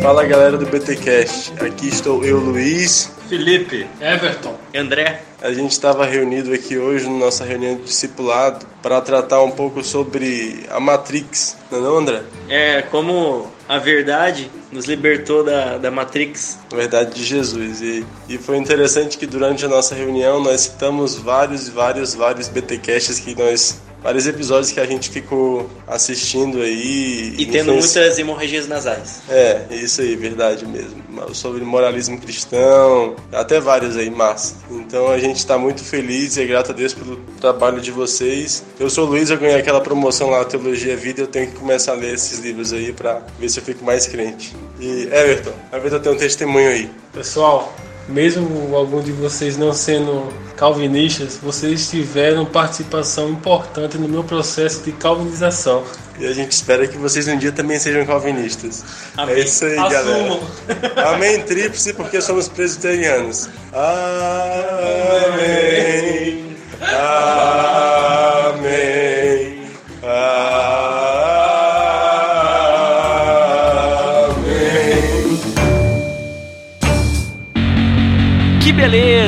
Fala galera do BTcast, aqui estou eu, Luiz, Felipe, Everton, André, A gente estava reunido aqui hoje na nossa reunião de discipulado para tratar um pouco sobre a Matrix, não é não, André? É, como a verdade nos libertou da, da Matrix. A verdade de Jesus. E, e foi interessante que durante a nossa reunião nós citamos vários, vários, vários BTcasts que nós vários episódios que a gente ficou assistindo aí. E tendo influenci- muitas hemorragias nasais. É, isso aí, verdade mesmo. Sobre moralismo cristão, até vários aí, massa. Então a gente tá muito feliz e é grato a Deus pelo trabalho de vocês. Eu sou o Luiz, eu ganhei aquela promoção lá, Teologia Vida, eu tenho que começar a ler esses livros aí pra ver se eu fico mais crente. E Everton, Everton tem um testemunho aí. Pessoal, mesmo algum de vocês não sendo calvinistas, vocês tiveram participação importante no meu processo de calvinização. E a gente espera que vocês um dia também sejam calvinistas. Amém. É isso aí, galera. Amém, tríplice, porque somos presbiterianos. Amém. Amém.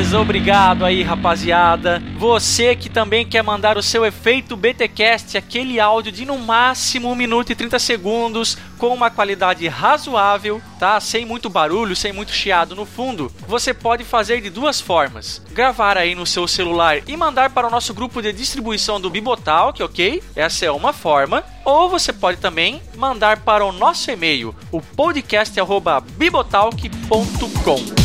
Beleza, obrigado aí, rapaziada. Você que também quer mandar o seu efeito BTcast, aquele áudio de no máximo 1 minuto e 30 segundos, com uma qualidade razoável, tá? Sem muito barulho, sem muito chiado no fundo. Você pode fazer de duas formas: gravar aí no seu celular e mandar para o nosso grupo de distribuição do Bibotalk, ok? Essa é uma forma. Ou você pode também mandar para o nosso e-mail, o podcast@bibotalk.com.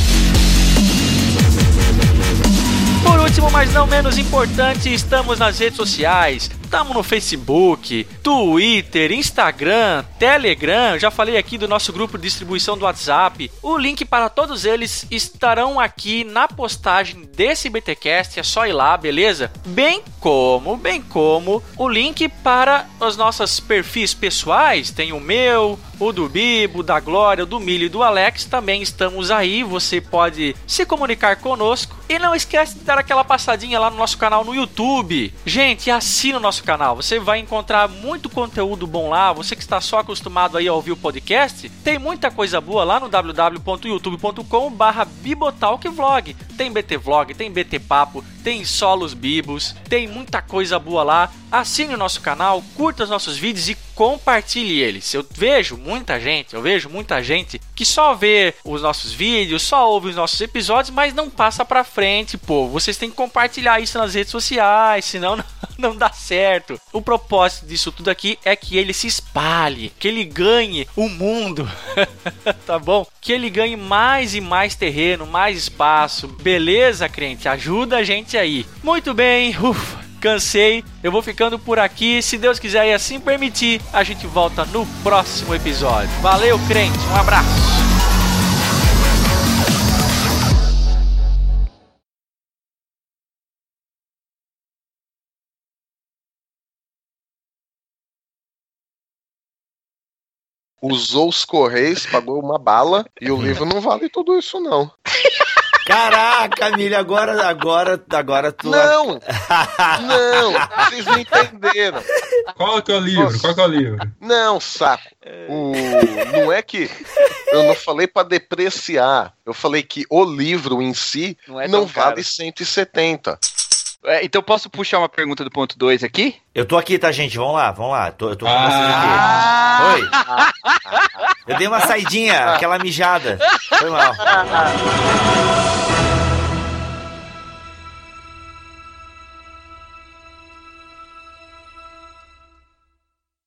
último, mas não menos importante, estamos nas redes sociais. Estamos no Facebook, Twitter, Instagram, Telegram. Já falei aqui do nosso grupo de distribuição do WhatsApp. O link para todos eles estarão aqui na postagem desse BTcast. É só ir lá, beleza? Bem como, bem como o link para os nossos perfis pessoais. Tem o meu, o do Bibo, da Glória, o do Milho e do Alex. Também estamos aí. Você pode se comunicar conosco. E não esquece de dar aquela passadinha lá no nosso canal no YouTube. Gente, assina o nosso canal. Você vai encontrar muito conteúdo bom lá. Você que está só acostumado aí a ouvir o podcast, tem muita coisa boa lá no www.youtube.com/bibotalkvlog. Tem BT Vlog, tem BT Papo, tem solos bibos, tem muita coisa boa lá. Assine o nosso canal, curta os nossos vídeos e compartilhe eles. Eu vejo muita gente, eu vejo muita gente que só vê os nossos vídeos, só ouve os nossos episódios, mas não passa pra frente, pô. Vocês têm que compartilhar isso nas redes sociais, senão não, não dá certo. O propósito disso tudo aqui é que ele se espalhe, que ele ganhe o mundo, tá bom? Que ele ganhe mais e mais terreno, mais espaço. Beleza, crente? Ajuda a gente aí. Muito bem, ufa cansei. Eu vou ficando por aqui. Se Deus quiser e assim permitir, a gente volta no próximo episódio. Valeu, crente. Um abraço. Usou os correios, pagou uma bala e o livro não vale tudo isso, não. Caraca, Milho, agora, agora, agora tu. Não! Não! Vocês não entenderam. Qual que é o livro? Qual que é o livro? Não, saco. O... Não é que. Eu não falei pra depreciar. Eu falei que o livro em si Não é não, tão caro. vale 170. É, então posso puxar uma pergunta do ponto 2 aqui? Eu tô aqui, tá, gente? Vamos lá, vamos lá. Tô, eu tô com Ah. vocês aqui. Oi. Eu dei uma saidinha, aquela mijada. Foi mal.